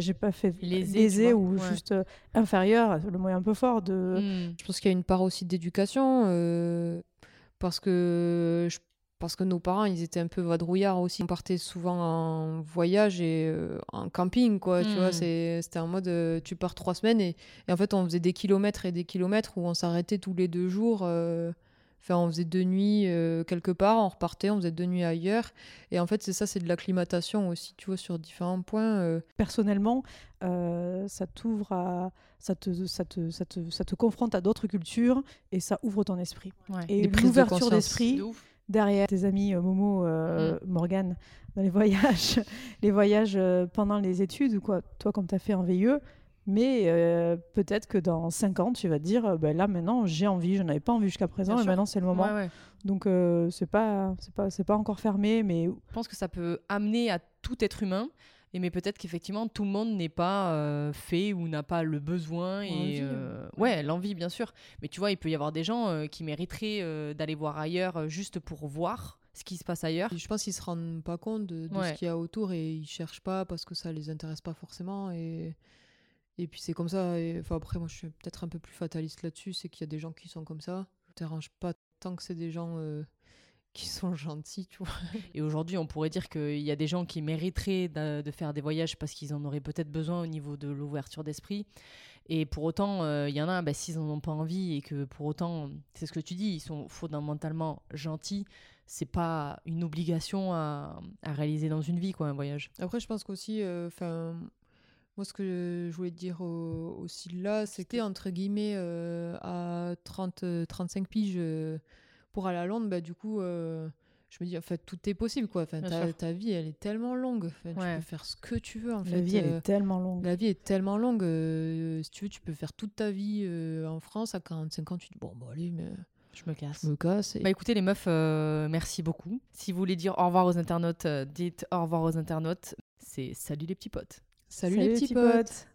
J'ai pas fait Lésé, ou Ouais. juste euh, inférieur, le mot est un peu fort, de, hmm, Je pense qu'il y a une part aussi d'éducation euh, parce que je- parce que nos parents ils étaient un peu vadrouillards aussi. On partait souvent en voyage et euh, en camping quoi. Tu vois, Mm. c'est- c'était en mode euh, tu pars trois semaines et, et en fait on faisait des kilomètres et des kilomètres où on s'arrêtait tous les deux jours. Enfin, on faisait deux nuits euh, quelque part, on repartait, on faisait deux nuits ailleurs. Et en fait, c'est ça, c'est de l'acclimatation aussi, tu vois, sur différents points. euh. personnellement, euh, ça t'ouvre à. Ça te, ça, te, ça, te, ça te confronte à d'autres cultures et ça ouvre ton esprit. ouais. Et l'ouverture d'esprit De derrière tes amis Momo, euh, Morgane, dans les voyages, les voyages pendant les études, ou quoi. Toi, comme tu as fait en VIE, Mais euh, peut-être que dans 5 ans, tu vas te dire, euh, ben là maintenant, j'ai envie, je n'en avais pas envie jusqu'à présent, Bien et sûr. maintenant c'est le moment. Ouais, ouais. Donc euh, c'est pas, c'est pas, c'est pas encore fermé, mais Je pense que ça peut amener à tout être humain. Et mais peut-être qu'effectivement tout le monde n'est pas euh, fait ou n'a pas le besoin et euh, ouais l'envie bien sûr mais tu vois il peut y avoir des gens euh, qui mériteraient euh, d'aller voir ailleurs euh, juste pour voir ce qui se passe ailleurs Et je pense qu'ils se rendent pas compte de, de Ouais. ce qu'il y a autour et ils cherchent pas parce que ça les intéresse pas forcément et et puis c'est comme ça et enfin après moi je suis peut-être un peu plus fataliste là-dessus c'est qu'il y a des gens qui sont comme ça dérange pas tant que c'est des gens euh, qui sont gentils tu vois Et aujourd'hui, on pourrait dire qu'il y a des gens qui mériteraient de, faire des voyages parce qu'ils en auraient peut-être besoin au niveau de l'ouverture d'esprit. Et pour autant, euh, il y en a, bah, s'ils n'en ont pas envie et que pour autant, c'est ce que tu dis, ils sont fondamentalement gentils, c'est pas une obligation à, à réaliser dans une vie, quoi, un voyage. Après, je pense qu'aussi, euh, moi, ce que je voulais te dire au- aussi là, c'était entre guillemets euh, à 30, euh, 35 piges euh, pour aller à Londres, bah, du coup, euh, je me dis, en fait, tout est possible, quoi. Enfin, ta, vie, elle est tellement longue. Enfin, Ouais. Tu peux faire ce que tu veux, en la fait. vie elle euh, est tellement longue. la vie est tellement longue. euh, si tu veux, tu peux faire toute ta vie euh, en France à 45 ans. Tu te dis, bon, bon, allez, mais Je me casse. je me casse. Et... Bah écoutez les meufs, euh, merci beaucoup. Si vous voulez dire au revoir aux internautes, euh, dites au revoir aux internautes. C'est salut les petits potes. Salut, les petits potes.